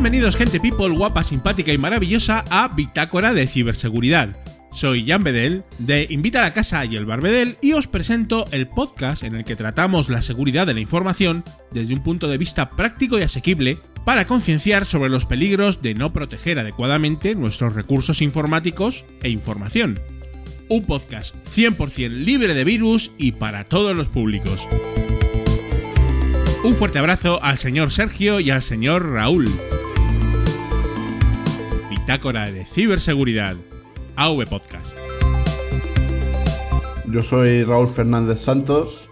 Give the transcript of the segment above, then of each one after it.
Bienvenidos gente people guapa, simpática y maravillosa a Bitácora de Ciberseguridad. Soy Jan Bedel de Invita a la Casa y el Barbedel y os presento el podcast en el que tratamos la seguridad de la información desde un punto de vista práctico y asequible para concienciar sobre los peligros de no proteger adecuadamente nuestros recursos informáticos e información. Un podcast 100% libre de virus y para todos los públicos. Un fuerte abrazo al señor Sergio y al señor Raúl. Bitácora de Ciberseguridad. AV Podcast. Yo soy Raúl Fernández Santos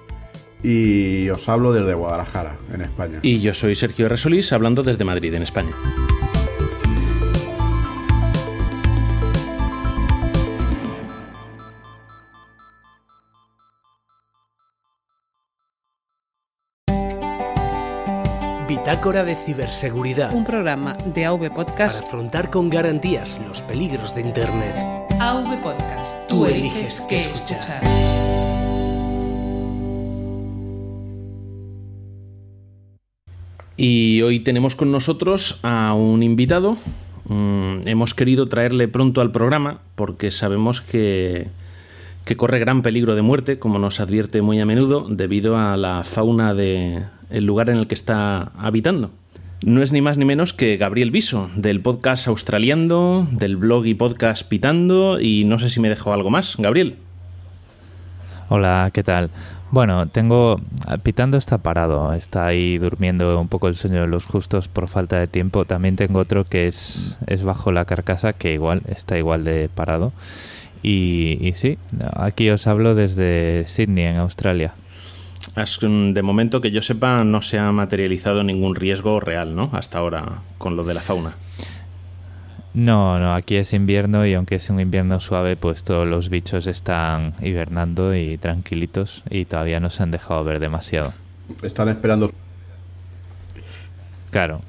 y os hablo desde Guadalajara, en España. Y yo soy Sergio Resolís, hablando desde Madrid, en España. Bitácora de Ciberseguridad. Un programa de AV Para Podcast. afrontar con garantías los peligros de Internet. AV Podcast. Tú eliges qué escuchar. Y hoy tenemos con nosotros a un invitado. Mm, hemos querido traerle pronto al programa porque sabemos que, que corre gran peligro de muerte, como nos advierte muy a menudo, debido a la fauna del lugar en el que está habitando. No es ni más ni menos que Gabriel Viso, del podcast Australiando, del blog y podcast Pitando, y no sé si me dejó algo más. Gabriel. Hola, ¿qué tal? Bueno, tengo. Pitando está parado, está ahí durmiendo un poco el sueño de los justos por falta de tiempo. También tengo otro que es, es bajo la carcasa, que igual está igual de parado. Y, y sí, aquí os hablo desde Sydney, en Australia. Has- De momento que yo sepa, no se ha materializado ningún riesgo real, ¿no? Hasta ahora, con lo de la fauna. No, no, aquí es invierno y aunque es un invierno suave, pues todos los bichos están hibernando y tranquilitos y todavía no se han dejado ver demasiado. Están esperando. Claro,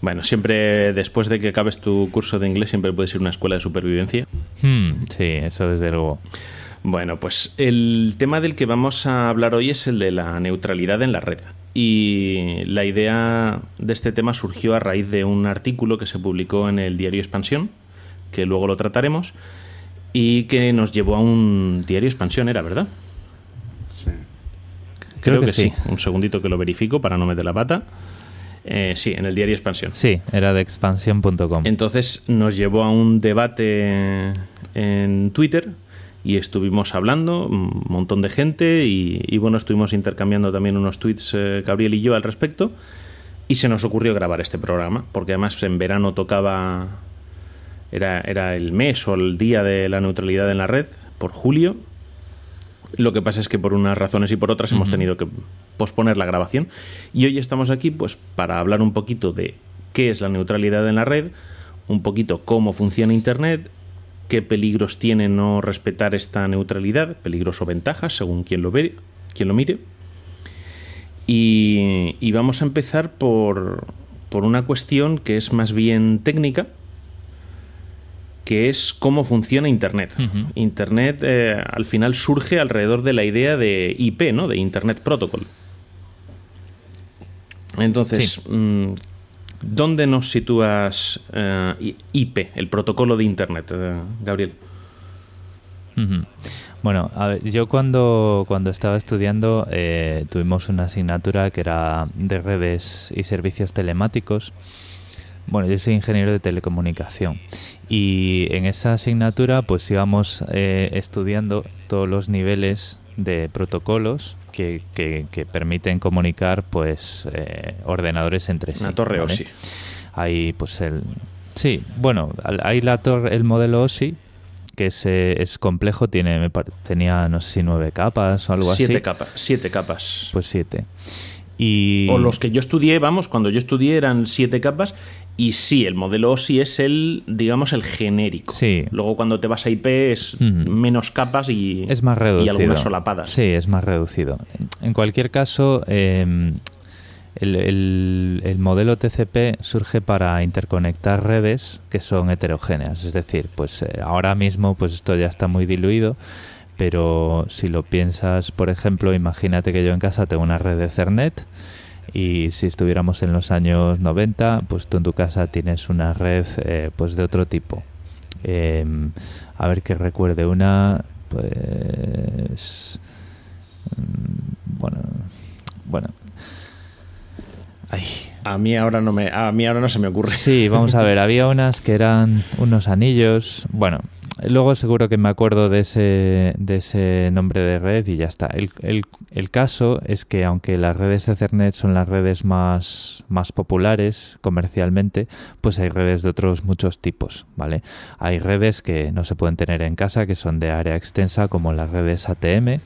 Bueno, siempre después de que acabes tu curso de inglés, siempre puedes ir a una escuela de supervivencia. Hmm, sí, eso desde luego. Bueno, pues el tema del que vamos a hablar hoy es el de la neutralidad en la red. Y la idea de este tema surgió a raíz de un artículo que se publicó en el diario Expansión, que luego lo trataremos, y que nos llevó a un diario Expansión, ¿era verdad? Sí. Creo que sí. Un segundito que lo verifico para no meter la pata. Eh, sí, en el diario Expansión. Sí, era de expansión.com. Entonces nos llevó a un debate en Twitter y estuvimos hablando, un montón de gente, y, y, bueno, estuvimos intercambiando también unos tweets, eh, Gabriel y yo, al respecto, y se nos ocurrió grabar este programa, porque además en verano tocaba, era, era el mes o el día de la neutralidad en la red, por julio. Lo que pasa es que por unas razones y por otras hemos tenido que posponer la grabación. Y hoy estamos aquí pues para hablar un poquito de qué es la neutralidad en la red, un poquito cómo funciona Internet, qué peligros tiene no respetar esta neutralidad, peligros o ventajas, según quien lo ve, quien lo mire. Y, y vamos a empezar por, por una cuestión que es más bien técnica, que es cómo funciona Internet. Internet eh, al final surge alrededor de la idea de IP, ¿no? De Internet Protocol. Entonces, Sí. ¿Dónde nos sitúas eh, IP, el protocolo de Internet, eh, Gabriel? Bueno, a ver, yo cuando, cuando estaba estudiando eh, tuvimos una asignatura que era de redes y servicios telemáticos. Bueno, yo soy ingeniero de telecomunicación y en esa asignatura pues íbamos eh, estudiando todos los niveles de protocolos que, que- que permiten comunicar pues eh, ordenadores entre sí. Una torre ¿vale? OSI. Hay pues el... Sí, bueno, hay la torre, el modelo OSI que es, eh, es complejo, tiene me tenía no sé si nueve capas o algo Siete así. capas. Siete capas. Pues siete. Y... O los que yo estudié, vamos, cuando yo estudié eran siete capas. Y sí, el modelo OSI es el, digamos, el genérico. Sí. Luego cuando te vas a IP es menos capas y, Es más reducido. y algunas solapadas. Sí, es más reducido. En cualquier caso, eh, el, el- el modelo TCP surge para interconectar redes que son heterogéneas. Es decir, pues eh, ahora mismo pues esto ya está muy diluido, pero si lo piensas, por ejemplo, imagínate que yo en casa tengo una red de Ethernet Y si estuviéramos en los años 90, pues tú en tu casa tienes una red eh, pues de otro tipo. Em, a ver que recuerde una, pues mm, bueno, bueno. Ay, A mí ahora no me, a mí ahora no se me ocurre. Sí, vamos a ver, había unas que eran unos anillos. Bueno, luego seguro que me acuerdo de ese, de ese nombre de red y ya está. El, el, caso es que aunque las redes Ethernet son las redes más, más populares comercialmente, pues hay redes de otros muchos tipos, ¿vale? Hay redes que no se pueden tener en casa, que son de área extensa, como las redes ATM,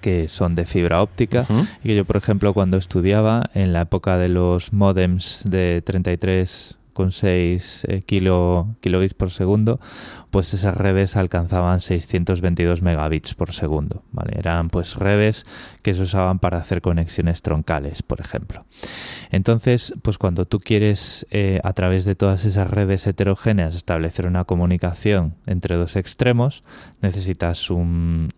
que son de fibra óptica y que yo, por ejemplo, cuando estudiaba en la época de los modems de 33 2,6 eh, kilo, kilobits por segundo, pues esas redes alcanzaban 622 megabits por segundo. ¿vale? Eran pues redes que se usaban para hacer conexiones troncales, por ejemplo. Entonces, pues cuando tú quieres eh, a través de todas esas redes heterogéneas establecer una comunicación entre dos extremos, necesitas un,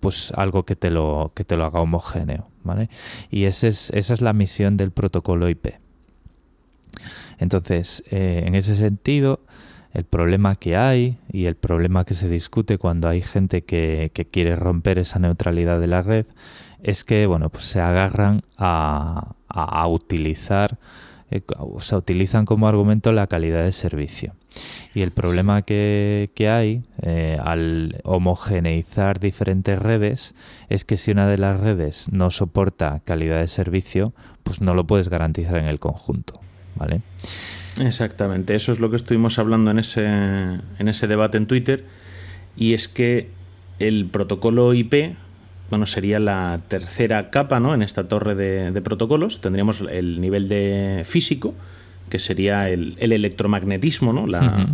pues algo que te lo, que te lo haga homogéneo. ¿vale? Y es, esa es la misión del protocolo IP. Entonces, eh, en ese sentido, el problema que hay y el problema que se discute cuando hay gente que, quiere romper esa neutralidad de la red es que, bueno, pues se agarran a, utilizar, eh, o sea, utilizan como argumento la calidad de servicio. Y el problema que, que hay eh, al homogeneizar diferentes redes es que si una de las redes no soporta calidad de servicio, pues no lo puedes garantizar en el conjunto, ¿vale? Exactamente, eso es lo que estuvimos hablando en ese, en ese debate en Twitter. Y es que el protocolo IP, bueno, sería la tercera capa ¿no? en esta torre de, de protocolos. Tendríamos el nivel de físico, que sería el, el electromagnetismo, ¿no? la.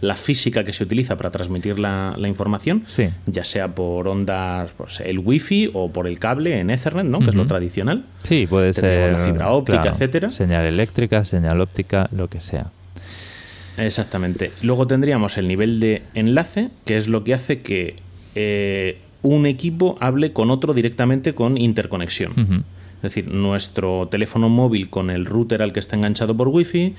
La física que se utiliza para transmitir la, la información, Sí. ya sea por ondas, pues, el wifi o por el cable en Ethernet, ¿no? que es lo tradicional. Sí, puede ser la fibra óptica, etcétera. Señal eléctrica, señal óptica, lo que sea. Exactamente. Luego tendríamos el nivel de enlace, que es lo que hace que eh, un equipo hable con otro directamente con interconexión. Es decir, nuestro teléfono móvil con el router al que está enganchado por Wi-Fi,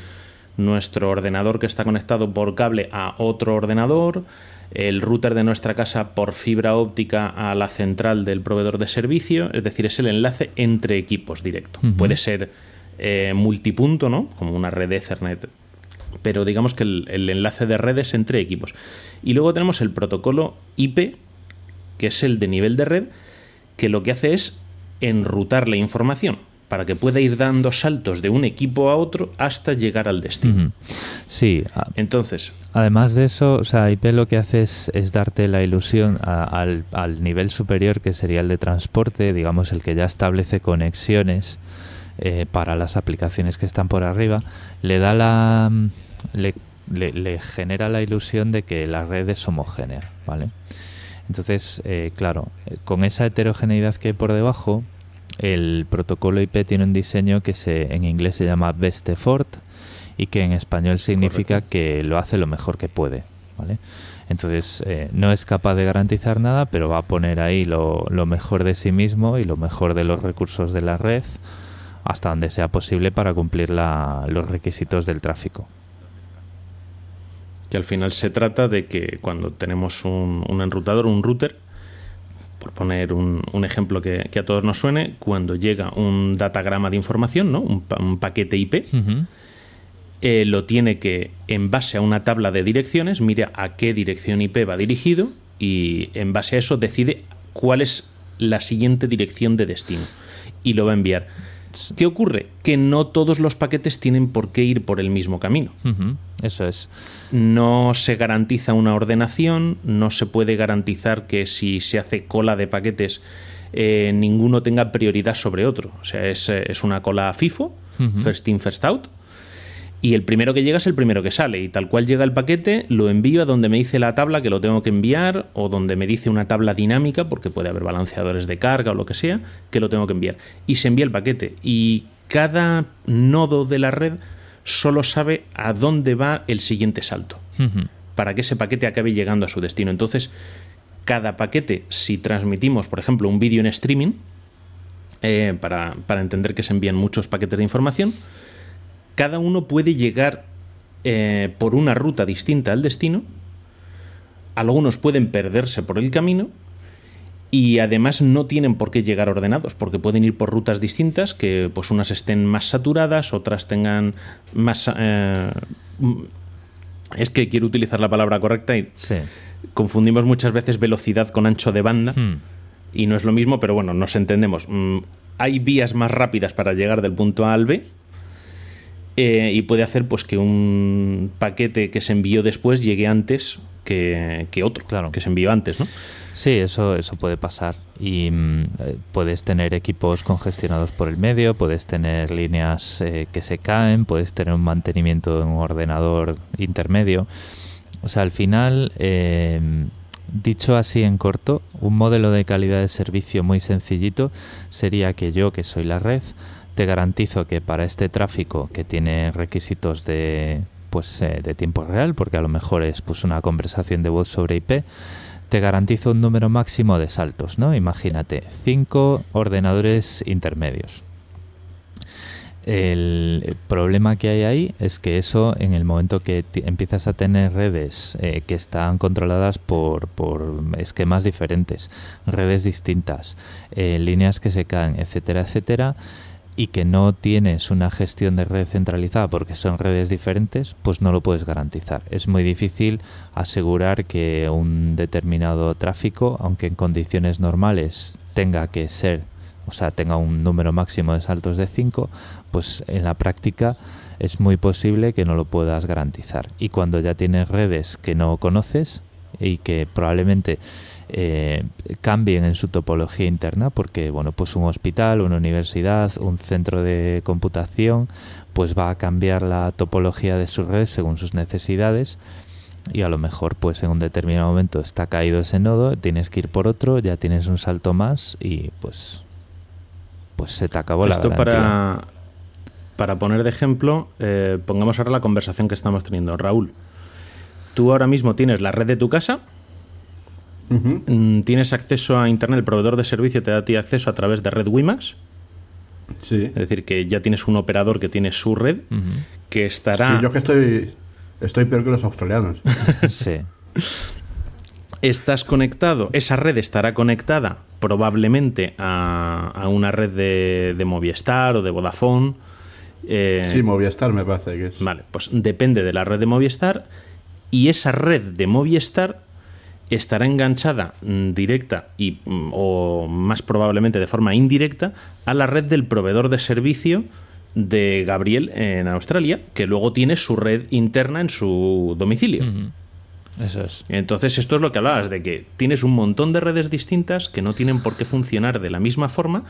nuestro ordenador que está conectado por cable a otro ordenador, el router de nuestra casa por fibra óptica a la central del proveedor de servicio, es decir, es el enlace entre equipos directo. Puede ser eh, multipunto, ¿no? Como una red Ethernet pero digamos que el, el enlace de redes entre equipos. Y luego tenemos el protocolo IP, que es el de nivel de red, que lo que hace es enrutar la información para que pueda ir dando saltos de un equipo a otro hasta llegar al destino. Sí, Entonces, Además de eso, o sea, IP lo que hace es, es darte la ilusión a- al, al nivel superior, que sería el de transporte, digamos, el que ya establece conexiones eh, para las aplicaciones que están por arriba, le da la. Le, le- le genera la ilusión de que la red es homogénea, ¿vale? Entonces, eh, claro, eh, con esa heterogeneidad que hay por debajo, el protocolo IP tiene un diseño que se, en inglés se llama best effort y que en español significa que lo hace lo mejor que puede, ¿vale? Entonces, eh, no es capaz de garantizar nada, pero va a poner ahí lo, lo mejor de sí mismo y lo mejor de los recursos de la red hasta donde sea posible para cumplir la- los requisitos del tráfico. que al final se trata de que cuando tenemos un, un enrutador, un router, por poner un, un ejemplo que, que a todos nos suene, cuando llega un datagrama de información, ¿no? un, pa- un paquete IP, eh, lo tiene que, en base a una tabla de direcciones, mira a qué dirección IP va dirigido y en base a eso decide cuál es la siguiente dirección de destino y lo va a enviar. ¿Qué ocurre? Que no todos los paquetes tienen por qué ir por el mismo camino. Eso es. No se garantiza una ordenación, no se puede garantizar que si se hace cola de paquetes eh, ninguno tenga prioridad sobre otro. O sea, es, eh, es una cola FIFO, first in, first out, y el primero que llega es el primero que sale. Y tal cual llega el paquete, lo envío a donde me dice la tabla que lo tengo que enviar, o donde me dice una tabla dinámica, porque puede haber balanceadores de carga o lo que sea, que lo tengo que enviar. Y se envía el paquete. Y cada nodo de la red solo sabe a dónde va el siguiente salto para que ese paquete acabe llegando a su destino. Entonces, cada paquete, si transmitimos, por ejemplo, un vídeo en streaming, eh, para, para entender que se envían muchos paquetes de información. Cada uno puede llegar eh, por una ruta distinta al destino. Algunos pueden perderse por el camino y además no tienen por qué llegar ordenados, porque pueden ir por rutas distintas, que pues unas estén más saturadas, otras tengan más... eh, mm, es que quiero utilizar la palabra correcta y Sí. confundimos muchas veces velocidad con ancho de banda Hmm. y no es lo mismo, pero bueno, nos entendemos. Mm, Hay vías más rápidas para llegar del punto A al B eh, y puede hacer pues que un paquete que se envió después llegue antes que, que otro, Claro. que se envió antes, ¿no? Sí, eso, eso puede pasar. Y mm, eh, puedes tener equipos congestionados por el medio, puedes tener líneas eh, que se caen, puedes tener un mantenimiento de un ordenador intermedio. O sea, al final, eh, dicho así en corto, un modelo de calidad de servicio muy sencillito sería que yo, que soy la red, te garantizo que para este tráfico que tiene requisitos de pues eh, de tiempo real, porque a lo mejor es pues una conversación de voz sobre IP, te garantizo un número máximo de saltos, ¿no? Imagínate, cinco ordenadores intermedios. El, problema que hay ahí es que eso, en el momento que empiezas a tener redes eh, que están controladas por, por esquemas diferentes, redes distintas, eh, líneas que se caen, etcétera, etcétera, y que no tienes una gestión de red centralizada porque son redes diferentes, pues no lo puedes garantizar. Es muy difícil asegurar que un determinado tráfico, aunque en condiciones normales tenga que ser, o sea, tenga un número máximo de saltos de 5, pues en la práctica es muy posible que no lo puedas garantizar. Y cuando ya tienes redes que no conoces y que probablemente eh, cambien en su topología interna porque bueno pues un hospital una universidad un centro de computación pues va a cambiar la topología de su red según sus necesidades y a lo mejor pues en un determinado momento está caído ese nodo tienes que ir por otro ya tienes un salto más y pues pues se te acabó la Esto para, para poner de ejemplo, eh, pongamos ahora la conversación que estamos teniendo. Raúl, tú ahora mismo tienes la red de tu casa, Mm, tienes acceso a Internet, el proveedor de servicio te da a ti acceso a través de red WiMAX, Sí. es decir, que ya tienes un operador que tiene su red, que estará... Sí, yo que estoy, estoy peor que los australianos. sí Estás conectado, esa red estará conectada probablemente a, a una red de, de Movistar o de Vodafone. eh, Sí, Movistar me parece que es. Vale, pues depende de la red de Movistar y esa red de Movistar estará enganchada mm, directa y mm, o más probablemente de forma indirecta a la red del proveedor de servicio de Gabriel en Australia, que luego tiene su red interna en su domicilio. Eso es Entonces, esto es lo que hablabas, de que tienes un montón de redes distintas que no tienen por qué funcionar de la misma forma,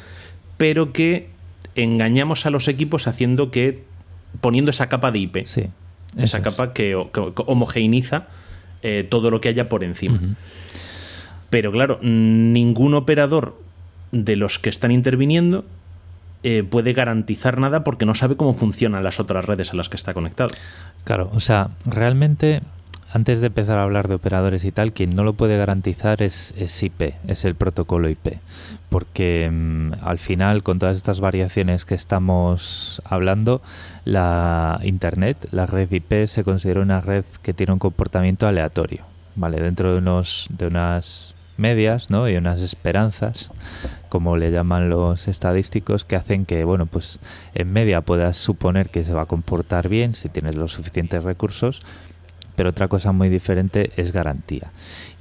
pero que engañamos a los equipos haciendo que, poniendo esa capa de IP, sí esa es. capa que, que- que homogeneiza eh, todo lo que haya por encima. Pero claro, ningún operador de los que están interviniendo eh, puede garantizar nada porque no sabe cómo funcionan las otras redes a las que está conectado. Claro, o sea, realmente antes de empezar a hablar de operadores y tal, quien no lo puede garantizar es, es IP, es el protocolo IP. Porque mm, al final, con todas estas variaciones que estamos hablando, la Internet, la red IP, se considera una red que tiene un comportamiento aleatorio. ¿Vale? Dentro de, unos, de unas medias ¿no? y unas esperanzas, como le llaman los estadísticos, que hacen que, bueno, pues en media puedas suponer que se va a comportar bien si tienes los suficientes recursos, pero otra cosa muy diferente es garantía.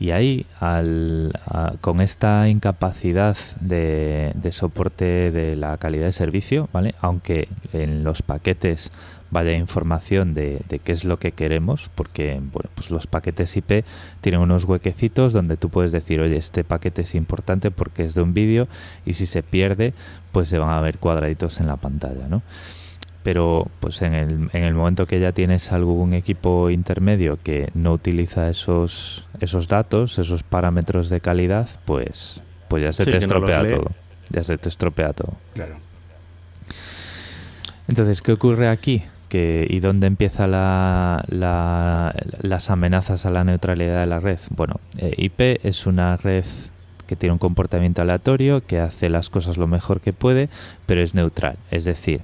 Y ahí, al- con esta incapacidad de, soporte de la calidad de servicio, ¿vale? aunque en los paquetes vaya información de, de qué es lo que queremos, porque bueno, pues los paquetes IP tienen unos huequecitos donde tú puedes decir, oye, este paquete es importante porque es de un vídeo y si se pierde, pues se van a ver cuadraditos en la pantalla, ¿no? Pero pues en el, en el momento que ya tienes algún equipo intermedio que no utiliza esos esos datos, esos parámetros de calidad, pues pues ya se Sí, te no estropea todo. Ya se te estropea todo. Claro. Entonces, ¿qué ocurre aquí? Que, ¿Y dónde empieza la, la- las amenazas a la neutralidad de la red? Bueno, eh, IP es una red que tiene un comportamiento aleatorio, que hace las cosas lo mejor que puede, pero es neutral. Es decir,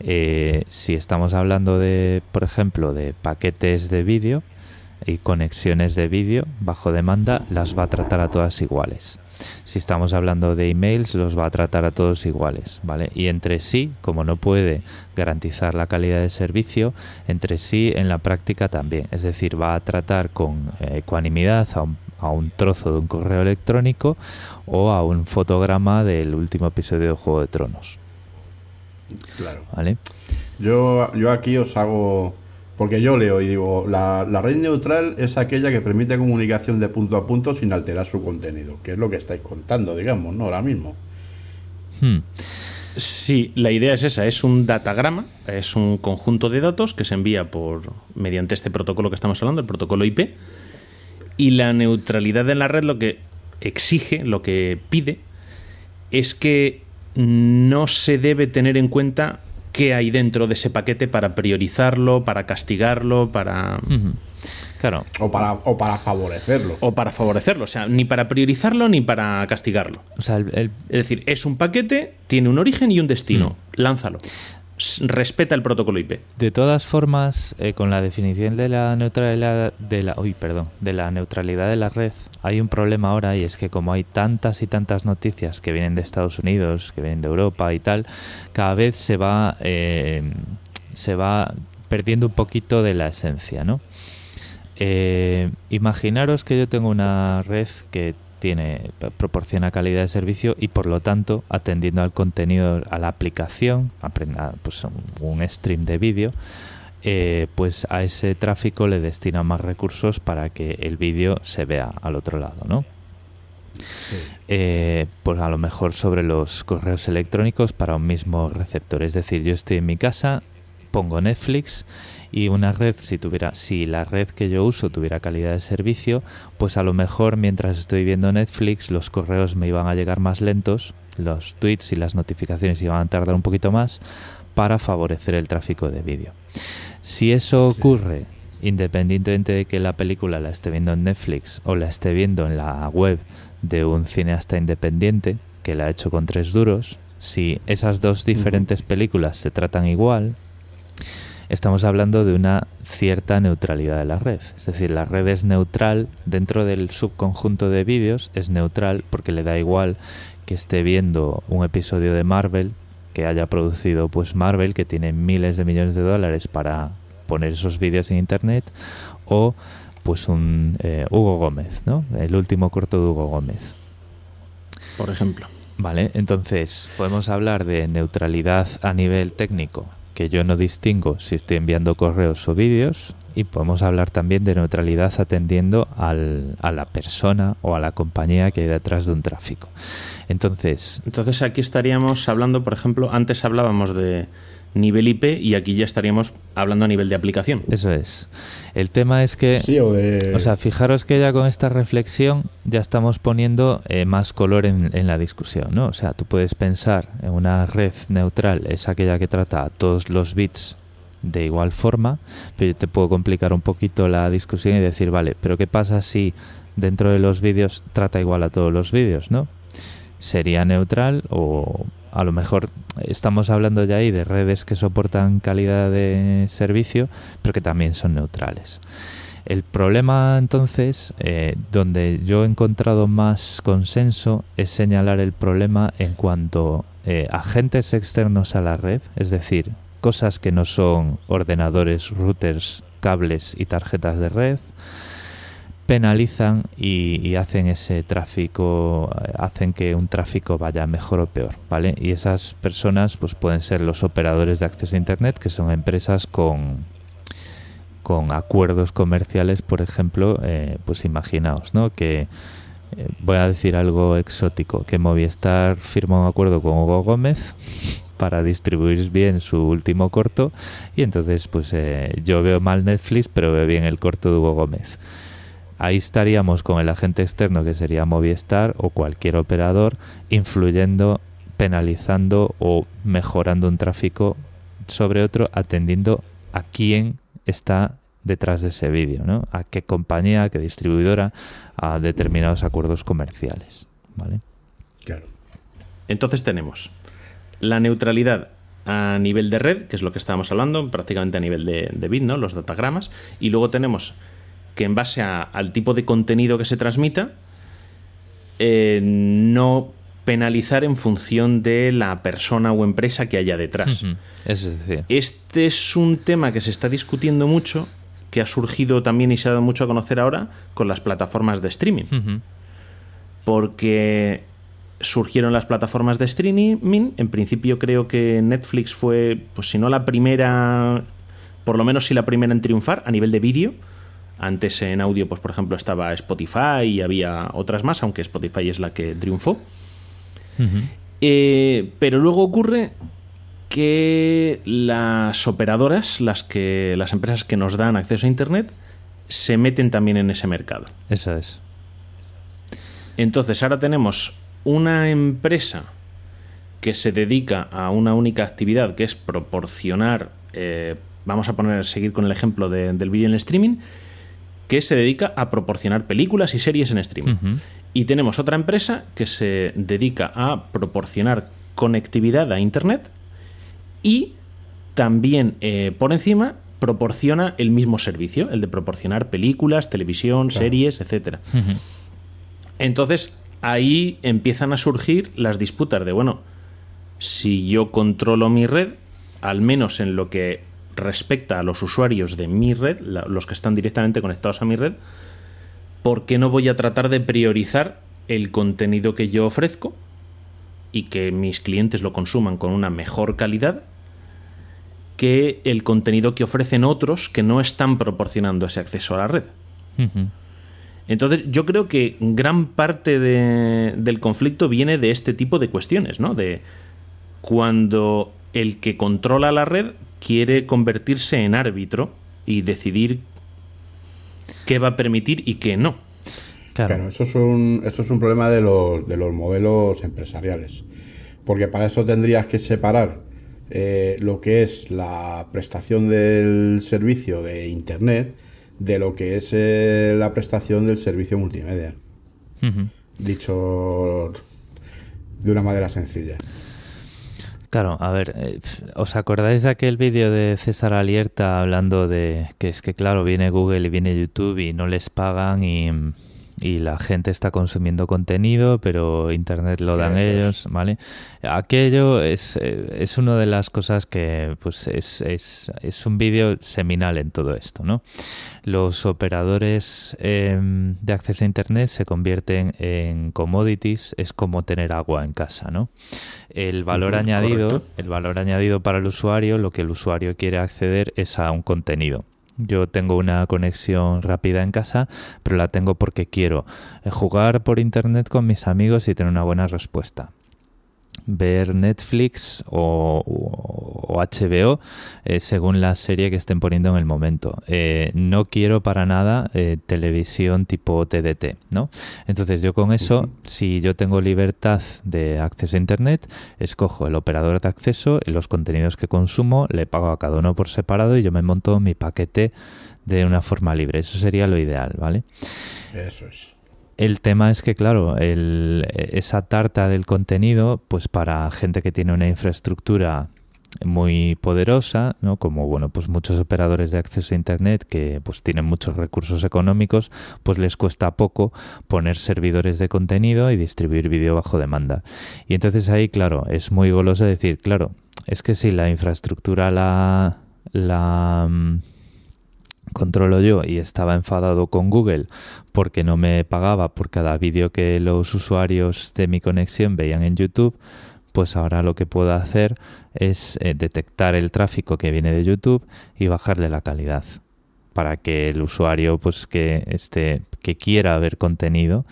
eh, si estamos hablando de, por ejemplo, de paquetes de vídeo y conexiones de vídeo bajo demanda, las va a tratar a todas iguales. Si estamos hablando de emails, los va a tratar a todos iguales, ¿vale? Y entre sí, como no puede garantizar la calidad de servicio, entre sí en la práctica también. Es decir, va a tratar con eh, ecuanimidad a un, a un trozo de un correo electrónico o a un fotograma del último episodio de Juego de Tronos, Claro. ¿vale? Yo, yo aquí os hago. Porque yo leo y digo, la, la red neutral es aquella que permite comunicación de punto a punto sin alterar su contenido, que es lo que estáis contando, digamos, ¿no? Ahora mismo. Hmm. Sí, la idea es esa, es un datagrama, es un conjunto de datos que se envía por mediante este protocolo que estamos hablando, el protocolo IP, y la neutralidad en la red lo que exige, lo que pide, es que no se debe tener en cuenta qué hay dentro de ese paquete para priorizarlo, para castigarlo, para. Claro, O para, o para favorecerlo. o para favorecerlo, o sea, ni para priorizarlo ni para castigarlo. o sea, el- el, Es decir, es un paquete, tiene un origen y un destino. Lánzalo. S- Respeta el protocolo IP. De todas formas, eh, con la definición de la neutralidad de la, uy, perdón, de la neutralidad de la red, hay un problema ahora y es que como hay tantas y tantas noticias que vienen de Estados Unidos, que vienen de Europa y tal, cada vez se va eh, se va perdiendo un poquito de la esencia, ¿no? Eh, imaginaros que yo tengo una red que tiene proporciona calidad de servicio y por lo tanto atendiendo al contenido a la aplicación aprenda pues un, un stream de vídeo eh, pues a ese tráfico le destina más recursos para que el vídeo se vea al otro lado no eh, pues a lo mejor sobre los correos electrónicos para un mismo receptor. Es decir yo estoy en mi casa pongo Netflix y una red si tuviera si la red que yo uso tuviera calidad de servicio pues a lo mejor mientras estoy viendo Netflix los correos me iban a llegar más lentos los tweets y las notificaciones iban a tardar un poquito más para favorecer el tráfico de vídeo si eso ocurre independientemente de que la película la esté viendo en Netflix o la esté viendo en la web de un cineasta independiente que la ha hecho con tres duros si esas dos diferentes películas se tratan igual estamos hablando de una cierta neutralidad de la red. Es decir, la red es neutral dentro del subconjunto de vídeos, es neutral porque le da igual que esté viendo un episodio de Marvel que haya producido pues Marvel que tiene miles de millones de dólares para poner esos vídeos en internet o pues un eh, Hugo Gómez, ¿no? El último corto de Hugo Gómez. Por ejemplo. Vale, entonces podemos hablar de neutralidad a nivel técnico, que yo no distingo si estoy enviando correos o vídeos, y podemos hablar también de neutralidad atendiendo al- a la persona o a la compañía que hay detrás de un tráfico. Entonces, Entonces aquí estaríamos hablando, por ejemplo, antes hablábamos de nivel IP y aquí ya estaríamos hablando a nivel de aplicación. eso es. El tema es que... Sí, o de. O sea, fijaros que ya con esta reflexión ya estamos poniendo eh, más color en, en la discusión, ¿no? O sea, tú puedes pensar en una red neutral, es aquella que trata a todos los bits de igual forma, pero yo te puedo complicar un poquito la discusión y decir, vale, pero ¿qué pasa si dentro de los vídeos trata igual a todos los vídeos, ¿no? ¿Sería neutral o a lo mejor estamos hablando ya ahí de redes que soportan calidad de servicio, pero que también son neutrales? El problema entonces, eh, donde yo he encontrado más consenso, es señalar el problema en cuanto eh, agentes externos a la red, es decir, cosas que no son ordenadores, routers, cables y tarjetas de red, penalizan y, y hacen ese tráfico, eh, hacen que un tráfico vaya mejor o peor, ¿vale? Y esas personas pues pueden ser los operadores de acceso a internet, que son empresas con con acuerdos comerciales, por ejemplo, eh, pues imaginaos, ¿no? Que eh, voy a decir algo exótico, que Movistar firma un acuerdo con Hugo Gómez para distribuir bien su último corto y entonces pues eh, yo veo mal Netflix pero veo bien el corto de Hugo Gómez. Ahí estaríamos con el agente externo que sería Movistar o cualquier operador influyendo, penalizando o mejorando un tráfico sobre otro atendiendo a quién está detrás de ese vídeo, ¿no? A qué compañía, a qué distribuidora, a determinados acuerdos comerciales, ¿vale? Claro. Entonces tenemos la neutralidad a nivel de red, que es lo que estábamos hablando, prácticamente a nivel de, de bit, ¿no? Los datagramas. Y luego tenemos que en base a- al tipo de contenido que se transmita, eh, no penalizar en función de la persona o empresa que haya detrás. Es decir, Este es un tema que se está discutiendo mucho, que ha surgido también y se ha dado mucho a conocer ahora con las plataformas de streaming. Porque surgieron las plataformas de streaming. En principio creo que Netflix fue, pues si no la primera, por lo menos sí la primera en triunfar a nivel de vídeo. Antes en audio, pues por ejemplo estaba Spotify y había otras más, aunque Spotify es la que triunfó. Eh, pero luego ocurre que las operadoras, las que las empresas que nos dan acceso a internet, se meten también en ese mercado. Eso es. Entonces ahora tenemos una empresa que se dedica a una única actividad que es proporcionar, eh, vamos a poner, seguir con el ejemplo de- del vídeo en streaming, que se dedica a proporcionar películas y series en streaming. Y tenemos otra empresa que se dedica a proporcionar conectividad a Internet y también eh, por encima proporciona el mismo servicio, el de proporcionar películas, televisión, Claro. series. Ujú. Entonces ahí empiezan a surgir las disputas de, bueno, si yo controlo mi red, al menos en lo que respecta a los usuarios de mi red, la- los que están directamente conectados a mi red, ¿por qué no voy a tratar de priorizar el contenido que yo ofrezco y que mis clientes lo consuman con una mejor calidad que el contenido que ofrecen otros que no están proporcionando ese acceso a la red? Entonces, yo creo que gran parte de- del conflicto viene de este tipo de cuestiones, ¿no? De cuando el que controla la red quiere convertirse en árbitro y decidir qué va a permitir y qué no. Claro. Claro, eso es un, eso es un problema de los, de los modelos empresariales. Porque para eso tendrías que separar eh, lo que es la prestación del servicio de Internet de lo que es eh, la prestación del servicio multimedia. Dicho de una manera sencilla. Claro, a ver, eh, ¿os acordáis de aquel vídeo de César Alierta hablando de que es que, claro, viene Google y viene YouTube y no les pagan y, y la gente está consumiendo contenido, pero Internet lo dan ellos, ¿vale? Aquello es, eh, es una de las cosas que, pues, es, es, es un vídeo seminal en todo esto, ¿no? Los operadores eh, de acceso a Internet se convierten en commodities, es como tener agua en casa, ¿no? El valor añadido, el valor añadido para el usuario, lo que el usuario quiere acceder es a un contenido. Yo tengo una conexión rápida en casa, pero la tengo porque quiero eh, jugar por internet con mis amigos y tener una buena respuesta. Ver Netflix o, HBO eh, según la serie que estén poniendo en el momento. Eh, no quiero para nada eh, televisión tipo TDT, ¿no? Entonces yo con eso, si yo tengo libertad de acceso a Internet, escojo el operador de acceso y los contenidos que consumo, le pago a cada uno por separado y yo me monto mi paquete de una forma libre. Eso sería lo ideal, ¿vale? Eso es. El tema es que, claro, el- esa tarta del contenido, pues para gente que tiene una infraestructura muy poderosa, ¿no? Como bueno, pues muchos operadores de acceso a internet que pues tienen muchos recursos económicos, pues les cuesta poco poner servidores de contenido y distribuir vídeo bajo demanda. Y entonces ahí, claro, es muy goloso decir, claro, es que si la infraestructura la la mm, controlo yo y estaba enfadado con Google porque no me pagaba por cada vídeo que los usuarios de mi conexión veían en YouTube, pues ahora lo que puedo hacer es eh, detectar el tráfico que viene de YouTube y bajarle la calidad para que el usuario pues que esté que quiera ver contenido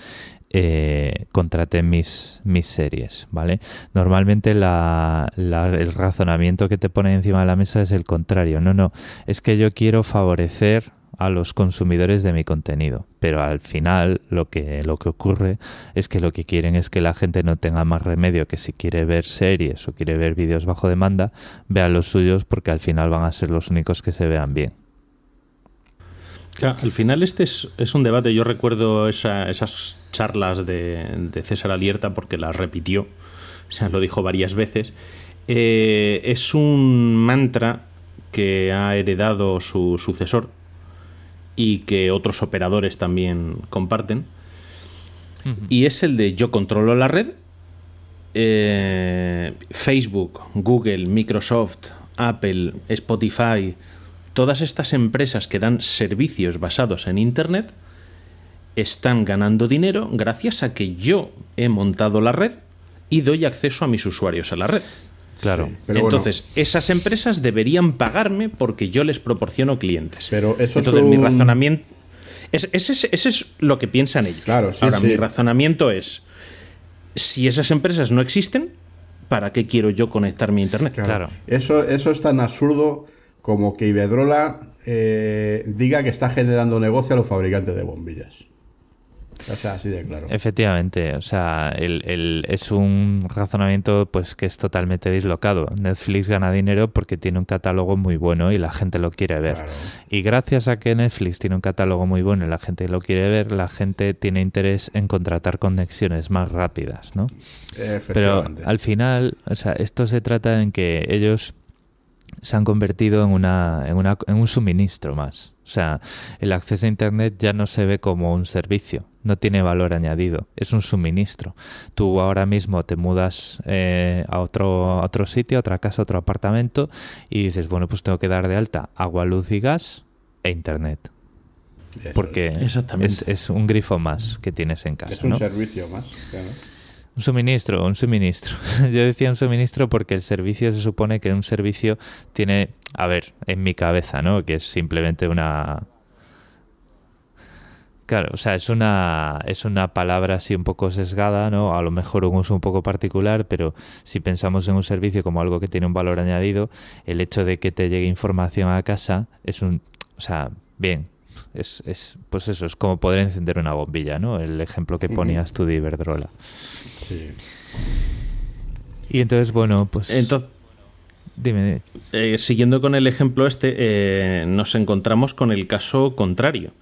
eh, contrate mis, mis series, ¿vale? Normalmente la- la- el razonamiento que te pone encima de la mesa es el contrario. No, no, es que yo quiero favorecer a los consumidores de mi contenido, pero al final lo que, lo que ocurre es que lo que quieren es que la gente no tenga más remedio que si quiere ver series o quiere ver vídeos bajo demanda, vea los suyos porque al final van a ser los únicos que se vean bien. Claro, al final este es, es un debate. Yo recuerdo esa- esas charlas de, de César Alierta porque las repitió, o sea, lo dijo varias veces. Eh, es un mantra que ha heredado su sucesor y que otros operadores también comparten. Y es el de yo controlo la red. Eh, Facebook, Google, Microsoft, Apple, Spotify, todas estas empresas que dan servicios basados en Internet están ganando dinero gracias a que yo he montado la red y doy acceso a mis usuarios a la red. Claro. Sí, pero Entonces, esas empresas deberían pagarme porque yo les proporciono clientes. Pero eso es Entonces, mi un- razonamiento. es- Ese es, es lo que piensan ellos. Claro, sí, Ahora, sí. mi razonamiento es: si esas empresas no existen, ¿para qué quiero yo conectarme a Internet? Claro. Eso, eso es tan absurdo como que Iberdrola eh, diga que está generando negocio a los fabricantes de bombillas. O sea, así de claro. Efectivamente, o sea, el, el- es un razonamiento pues que es totalmente dislocado. Netflix gana dinero porque tiene un catálogo muy bueno y la gente lo quiere ver. Claro. Y gracias a que Netflix tiene un catálogo muy bueno y la gente lo quiere ver, la gente tiene interés en contratar conexiones más rápidas, ¿no? Pero al final, o sea, esto se trata en que ellos se han convertido en una, en una en un suministro más. O sea, el acceso a internet ya no se ve como un servicio, no tiene valor añadido, es un suministro. Tú ahora mismo te mudas eh, a otro a otro sitio, a otra casa, a otro apartamento y dices, bueno, pues tengo que dar de alta agua, luz y gas e internet, porque Exactamente. es, es un grifo más que tienes en casa, es un ¿no? servicio más. claro. Un suministro, un suministro. Yo decía un suministro porque el servicio se supone que un servicio tiene, a ver, en mi cabeza, ¿no? Que es simplemente una... Claro, o sea, es una, es una palabra así un poco sesgada, ¿no? A lo mejor un uso un poco particular, pero si pensamos en un servicio como algo que tiene un valor añadido, el hecho de que te llegue información a casa es un... O sea, bien, es, es pues eso, es como poder encender una bombilla, ¿no? El ejemplo que ponías tú de Iberdrola. Sí. Y entonces, bueno, pues... Entonces, dime, dime. eh, siguiendo con el ejemplo este, eh, nos encontramos con el caso contrario,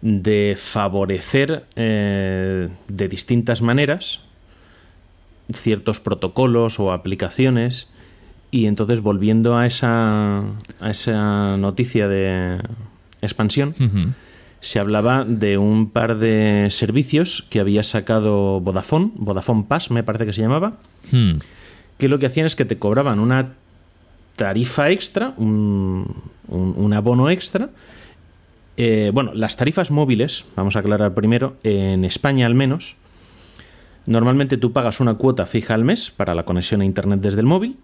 de favorecer eh, de distintas maneras ciertos protocolos o aplicaciones y entonces volviendo a esa, a esa noticia de expansión, se hablaba de un par de servicios que había sacado Vodafone, Vodafone Pass me parece que se llamaba, Hmm. que lo que hacían es que te cobraban una tarifa extra, un, un- un abono extra. Eh, bueno, las tarifas móviles, vamos a aclarar primero, en España al menos, normalmente tú pagas una cuota fija al mes para la conexión a Internet desde el móvil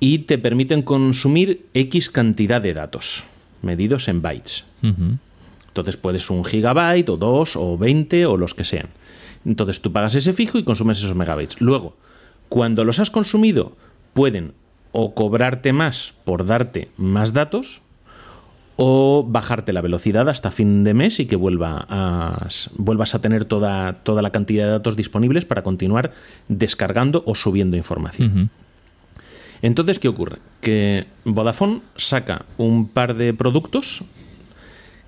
y te permiten consumir X cantidad de datos, medidos en bytes. Entonces puedes un gigabyte o dos o 20 o los que sean. Entonces tú pagas ese fijo y consumes esos megabytes. Luego, cuando los has consumido, pueden o cobrarte más por darte más datos o bajarte la velocidad hasta fin de mes y que vuelva a- vuelvas a tener toda, toda la cantidad de datos disponibles para continuar descargando o subiendo información. Entonces, ¿qué ocurre? Que Vodafone saca un par de productos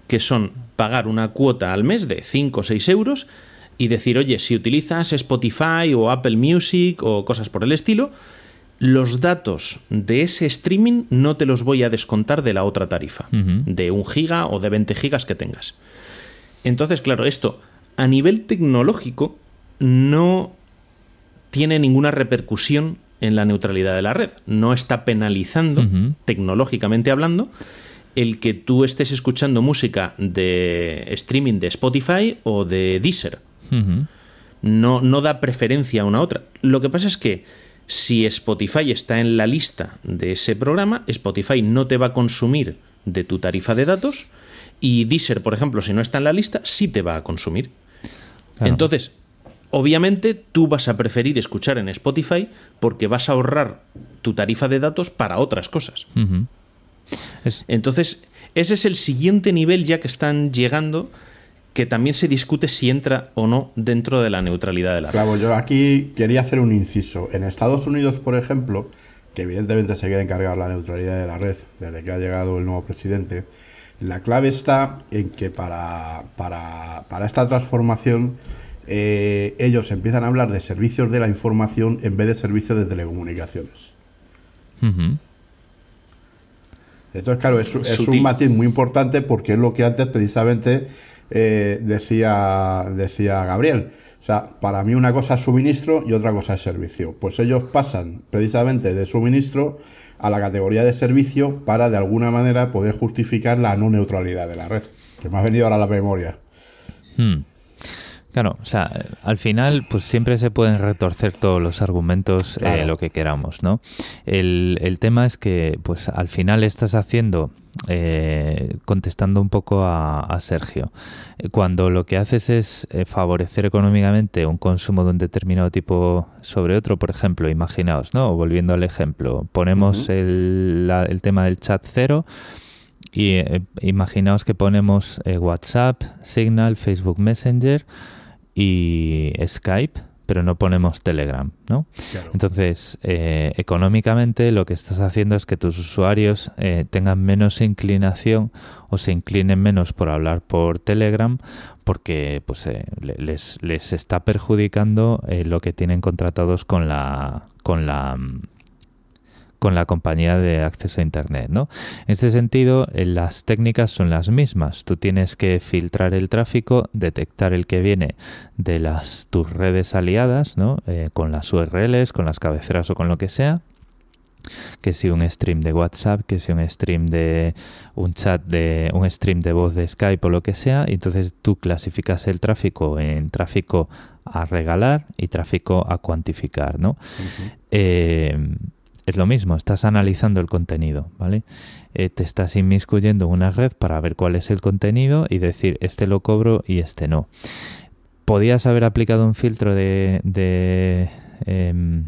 que son pagar una cuota al mes de 5 o 6 euros y decir, oye, si utilizas Spotify o Apple Music o cosas por el estilo, los datos de ese streaming no te los voy a descontar de la otra tarifa, de un giga o de 20 gigas que tengas. Entonces, claro, esto a nivel tecnológico no tiene ninguna repercusión en la neutralidad de la red. No está penalizando, tecnológicamente hablando, el que tú estés escuchando música de streaming de Spotify o de Deezer. No, no da preferencia a una a otra. Lo que pasa es que si Spotify está en la lista de ese programa, Spotify no te va a consumir de tu tarifa de datos y Deezer, por ejemplo, si no está en la lista, sí te va a consumir. Claro. Entonces, obviamente tú vas a preferir escuchar en Spotify porque vas a ahorrar tu tarifa de datos para otras cosas. Es- Entonces, ese es el siguiente nivel ya que están llegando, que también se discute si entra o no dentro de la neutralidad de la red. Claro, yo aquí quería hacer un inciso. En Estados Unidos, por ejemplo, que evidentemente se quiere encargar la neutralidad de la red desde que ha llegado el nuevo presidente, La clave está en que para, para, para esta transformación eh, ellos empiezan a hablar de servicios de la información en vez de servicios de telecomunicaciones. Entonces, claro, es, un matiz muy importante porque es lo que antes precisamente eh, decía, decía Gabriel. O sea, para mí una cosa es suministro y otra cosa es servicio. Pues ellos pasan precisamente de suministro a la categoría de servicio para de alguna manera poder justificar la no neutralidad de la red. Que me ha venido ahora a la memoria. Hmm. Claro, o sea, al final, pues siempre se pueden retorcer todos los argumentos eh, lo que queramos, ¿no? El, el tema es que, pues al final estás haciendo, eh, contestando un poco a, a Sergio, cuando lo que haces es eh, favorecer económicamente un consumo de un determinado tipo sobre otro, por ejemplo, imaginaos, ¿no? Volviendo al ejemplo, ponemos el, la- el tema del chat cero y eh, imaginaos que ponemos WhatsApp, Signal, Facebook Messenger y Skype, pero no ponemos Telegram, ¿no? Claro. Entonces, eh, económicamente lo que estás haciendo es que tus usuarios eh, tengan menos inclinación o se inclinen menos por hablar por Telegram porque pues, eh, le- les, les está perjudicando eh, lo que tienen contratados con la, con la, mm, con la compañía de acceso a Internet. ¿no? En este sentido, eh, las técnicas son las mismas. Tú tienes que filtrar el tráfico, detectar el que viene de las tus redes aliadas, ¿no? Eh, con las URLs, con las cabeceras o con lo que sea. Que si un stream de WhatsApp, que si un stream de un chat de un stream de voz de Skype o lo que sea, entonces tú clasificas el tráfico en tráfico a regalar y tráfico a cuantificar, ¿no? Eh, es lo mismo, estás analizando el contenido, ¿vale? Eh, te estás inmiscuyendo en una red para ver cuál es el contenido y decir, este lo cobro y este no. Podías haber aplicado un filtro de, em,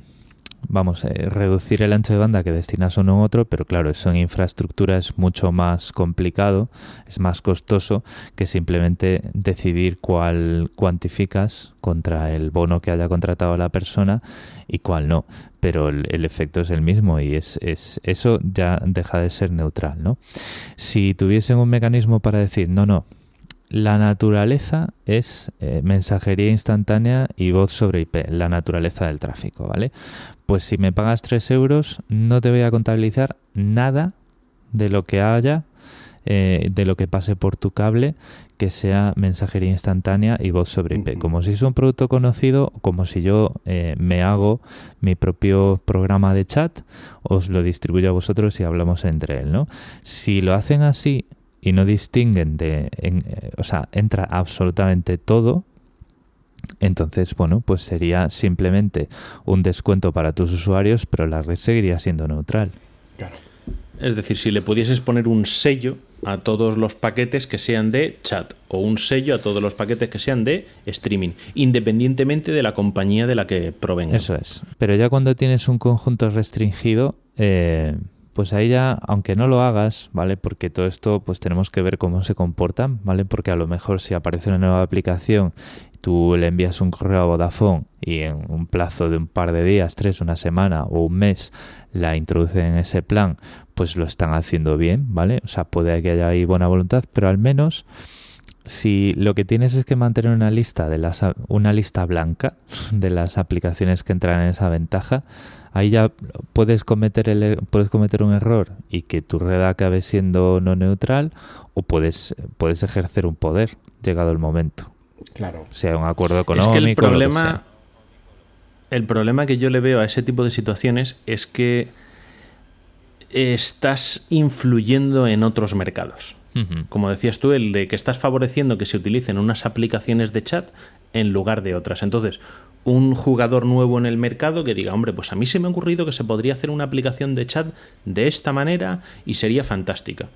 vamos, eh, reducir el ancho de banda que destinas a uno u otro, pero claro, eso en infraestructura es mucho más complicado, es más costoso que simplemente decidir cuál cuantificas contra el bono que haya contratado la persona y cuál no. Pero el, el efecto es el mismo y es, es eso ya deja de ser neutral, ¿no? Si tuviesen un mecanismo para decir, no, no, la naturaleza es eh, mensajería instantánea y voz sobre IP, la naturaleza del tráfico, ¿vale? Pues si me pagas 3 euros, no te voy a contabilizar nada de lo que haya, eh, de lo que pase por tu cable, que sea mensajería instantánea y voz sobre IP. Como si es un producto conocido, como si yo eh, me hago mi propio programa de chat, os lo distribuyo a vosotros y hablamos entre él, ¿no? Si lo hacen así y no distinguen de, en- eh, o sea, entra absolutamente todo, entonces, bueno, pues sería simplemente un descuento para tus usuarios, pero la red seguiría siendo neutral. Claro. Es decir, si le pudieses poner un sello a todos los paquetes que sean de chat o un sello a todos los paquetes que sean de streaming, independientemente de la compañía de la que provengan. Eso es. Pero ya cuando tienes un conjunto restringido, eh, pues ahí ya, aunque no lo hagas, ¿vale? Porque todo esto, pues tenemos que ver cómo se comportan, ¿vale? Porque a lo mejor si aparece una nueva aplicación, tú le envías un correo a Vodafone y en un plazo de un par de días, tres, una semana o un mes, la introducen en ese plan, pues lo están haciendo bien, ¿vale? O sea, puede que haya ahí buena voluntad, pero al menos si lo que tienes es que mantener una lista de las una lista blanca de las aplicaciones que entran en esa ventaja, ahí ya puedes cometer el, er- puedes cometer un error y que tu red acabe siendo no neutral o puedes puedes ejercer un poder llegado el momento, Claro. sea un acuerdo Es económico que el lo que problema, sea. el problema que yo le veo a ese tipo de situaciones es que estás influyendo en otros mercados. Como decías tú, el de que estás favoreciendo que se utilicen unas aplicaciones de chat en lugar de otras. Entonces, un jugador nuevo en el mercado que diga, hombre, pues a mí se me ha ocurrido que se podría hacer una aplicación de chat de esta manera y sería fantástica.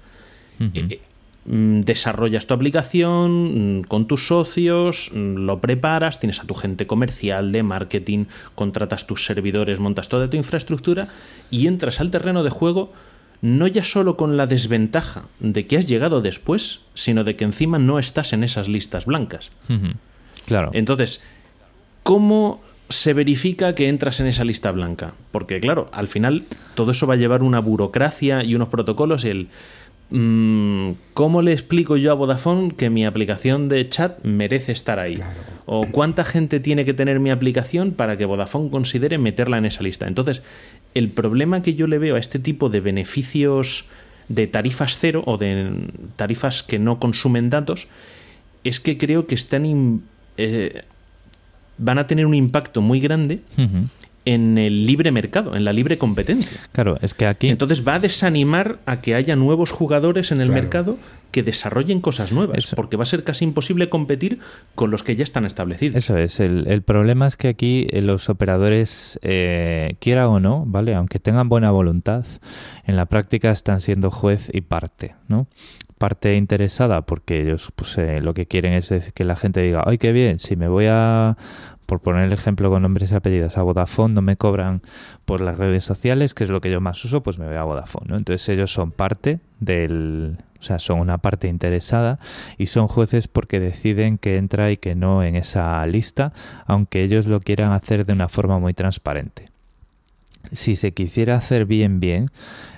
Eh, mm, desarrollas tu aplicación mm, con tus socios, mm, lo preparas, tienes a tu gente comercial, de marketing, contratas tus servidores, montas toda tu infraestructura y entras al terreno de juego no ya solo con la desventaja de que has llegado después, sino de que encima no estás en esas listas blancas. Claro. Entonces, ¿cómo se verifica que entras en esa lista blanca? Porque, claro, al final todo eso va a llevar una burocracia y unos protocolos el mm, ¿cómo le explico yo a Vodafone que mi aplicación de chat merece estar ahí? ¿O cuánta gente tiene que tener mi aplicación para que Vodafone considere meterla en esa lista? Entonces, el problema que yo le veo a este tipo de beneficios de tarifas cero o de tarifas que no consumen datos es que creo que están eh, van a tener un impacto muy grande en el libre mercado, en la libre competencia. Claro, es que aquí... Entonces va a desanimar a que haya nuevos jugadores en el Claro. mercado que desarrollen cosas nuevas, Eso. porque va a ser casi imposible competir con los que ya están establecidos. Eso es, el, el problema es que aquí eh, los operadores, eh, quiera o no, ¿vale? Aunque tengan buena voluntad, en la práctica están siendo juez y parte, ¿no? Parte interesada porque ellos pues, eh, lo que quieren es que la gente diga, ¡ay, qué bien! Si me voy a, por poner el ejemplo con nombres y apellidos, a Vodafone no me cobran por las redes sociales, que es lo que yo más uso, pues me voy a Vodafone. Entonces ellos son parte del... O sea, son una parte interesada y son jueces porque deciden que entra y que no en esa lista, aunque ellos lo quieran hacer de una forma muy transparente. Si se quisiera hacer bien, bien,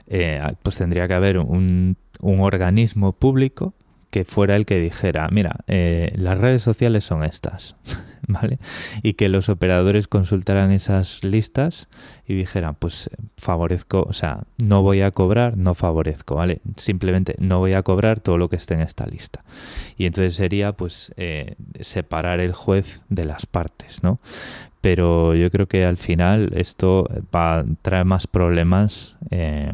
eh, pues tendría que haber un, un organismo público que fuera el que dijera, mira, eh, las redes sociales son estas, ¿vale? Y que los operadores consultaran esas listas y dijeran, pues favorezco, o sea, no voy a cobrar, no favorezco, ¿vale? Simplemente no voy a cobrar todo lo que esté en esta lista. Y entonces sería, pues, eh, separar el juez de las partes, ¿no? Pero yo creo que al final esto va a traer más problemas. eh,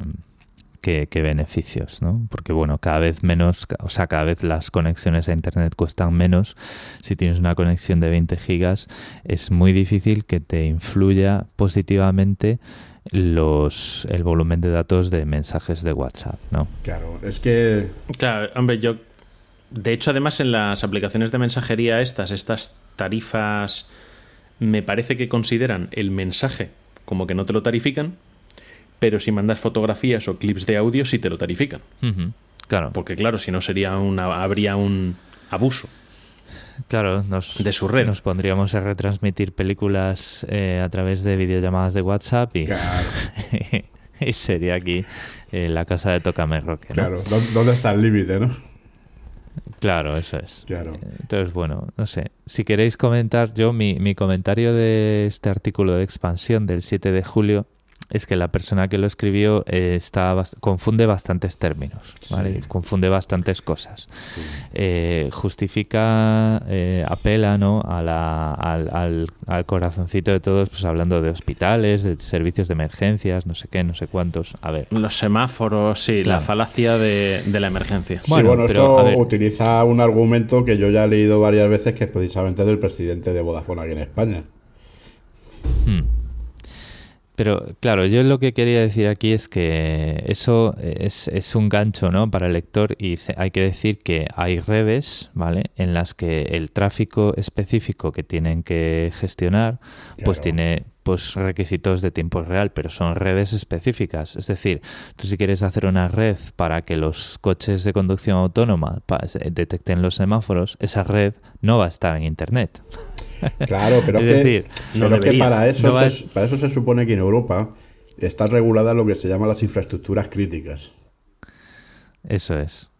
que, que beneficios, ¿no? Porque bueno, cada vez menos, o sea, cada vez las conexiones a internet cuestan menos. Si tienes una conexión de 20 gigas, es muy difícil que te influya positivamente los el volumen de datos de mensajes de WhatsApp, ¿no? Claro, es que Claro, hombre, yo. De hecho, además, en las aplicaciones de mensajería, estas, estas tarifas, me parece que consideran el mensaje como que no te lo tarifican, pero si mandas fotografías o clips de audio, sí te lo tarifican. Claro, Porque, claro, si no, sería una, habría un abuso. claro, nos, de su red. nos pondríamos a retransmitir películas eh, a través de videollamadas de WhatsApp y, Claro, y sería aquí eh, la casa de Tócame Roque, ¿no? claro. ¿Dó- ¿Dónde está el límite, no? Claro, eso es. Claro. Entonces, bueno, no sé. Si queréis comentar, yo mi, mi comentario de este artículo de expansión del 7 de julio es que la persona que lo escribió eh, está bast- confunde bastantes términos, ¿vale? Sí. Confunde bastantes cosas. Eh, justifica, eh, apela ¿no? a la, al, al- al corazoncito de todos, pues hablando de hospitales, de servicios de emergencias, no sé qué, no sé cuántos. A ver, Los semáforos, sí, la falacia de, de la emergencia. Sí, Bueno, bueno, pero, a esto utiliza un argumento que yo ya he leído varias veces, que es precisamente del presidente de Vodafone aquí en España. Hmm. Pero claro, yo lo que quería decir aquí es que eso es, es un gancho ¿no? para el lector y se- hay que decir que hay redes ¿vale? en las que el tráfico específico que tienen que gestionar pues tiene pues requisitos de tiempo real, pero son redes específicas. Es decir, tú si quieres hacer una red para que los coches de conducción autónoma detecten los semáforos, esa red no va a estar en Internet. Claro, pero Es que, decir, pero no es que debería. para, eso No se, es- para eso se supone que en Europa está regulada lo que se llama las infraestructuras críticas. Eso es.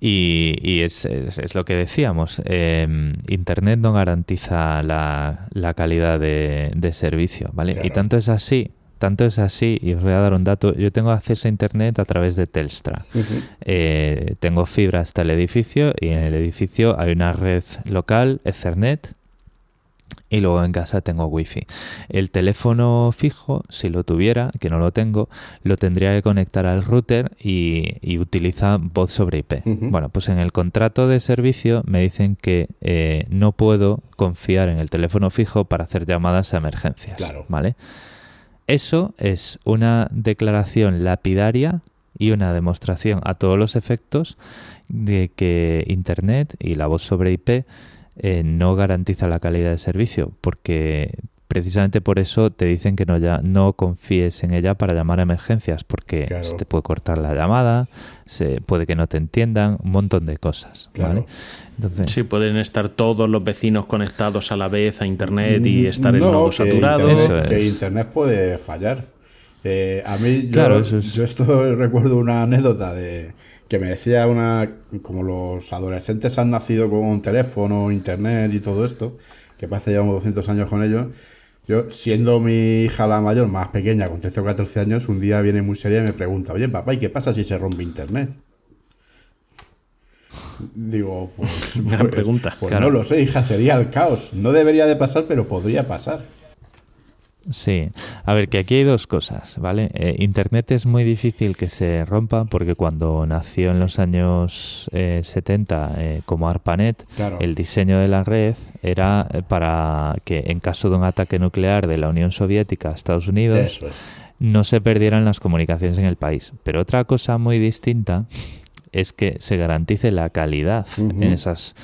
Y, y es, es- es lo que decíamos, eh, Internet no garantiza la, la calidad de, de servicio, ¿vale? Y tanto es así, tanto es así, y os voy a dar un dato, yo tengo acceso a Internet a través de Telstra. Eh, tengo fibra hasta el edificio y en el edificio hay una red local, Ethernet, y luego en casa tengo wifi. El teléfono fijo, si lo tuviera, que no lo tengo, lo tendría que conectar al router y, y utiliza voz sobre IP. Bueno, pues en el contrato de servicio me dicen que eh, no puedo confiar en el teléfono fijo para hacer llamadas a emergencias. Claro. ¿Vale? Eso es una declaración lapidaria y una demostración a todos los efectos de que Internet y la voz sobre IP eh, no garantiza la calidad del servicio, porque precisamente por eso te dicen que no, ya, no confíes en ella para llamar a emergencias, porque Claro. se te puede cortar la llamada, se, puede que no te entiendan, un montón de cosas. Claro. ¿vale? Entonces, Sí, pueden estar todos los vecinos conectados a la vez a internet y estar el Mm, No, nodo que saturado. Internet, Eso que es. Internet puede fallar. Eh, a mí, yo, Claro, eso es- yo esto recuerdo una anécdota de que me decía una, como los adolescentes han nacido con teléfono, internet y todo esto, que que llevamos 200 años con ellos, yo, siendo mi hija la mayor, más pequeña, con 13 o 14 años, un día viene muy seria y me pregunta, oye papá, ¿y qué pasa si se rompe internet? Digo, pues, Gran pues- pregunta. pues Claro. no lo sé, hija, sería el caos. No debería de pasar, pero podría pasar. Sí, a ver, que aquí hay dos cosas, ¿vale? Eh, Internet es muy difícil que se rompa porque cuando nació en los años eh, 70 eh, como ARPANET, Claro. el diseño de la red era eh, para que en caso de un ataque nuclear de la Unión Soviética a Estados Unidos es. no se perdieran las comunicaciones en el país. Pero otra cosa muy distinta es que se garantice la calidad en esas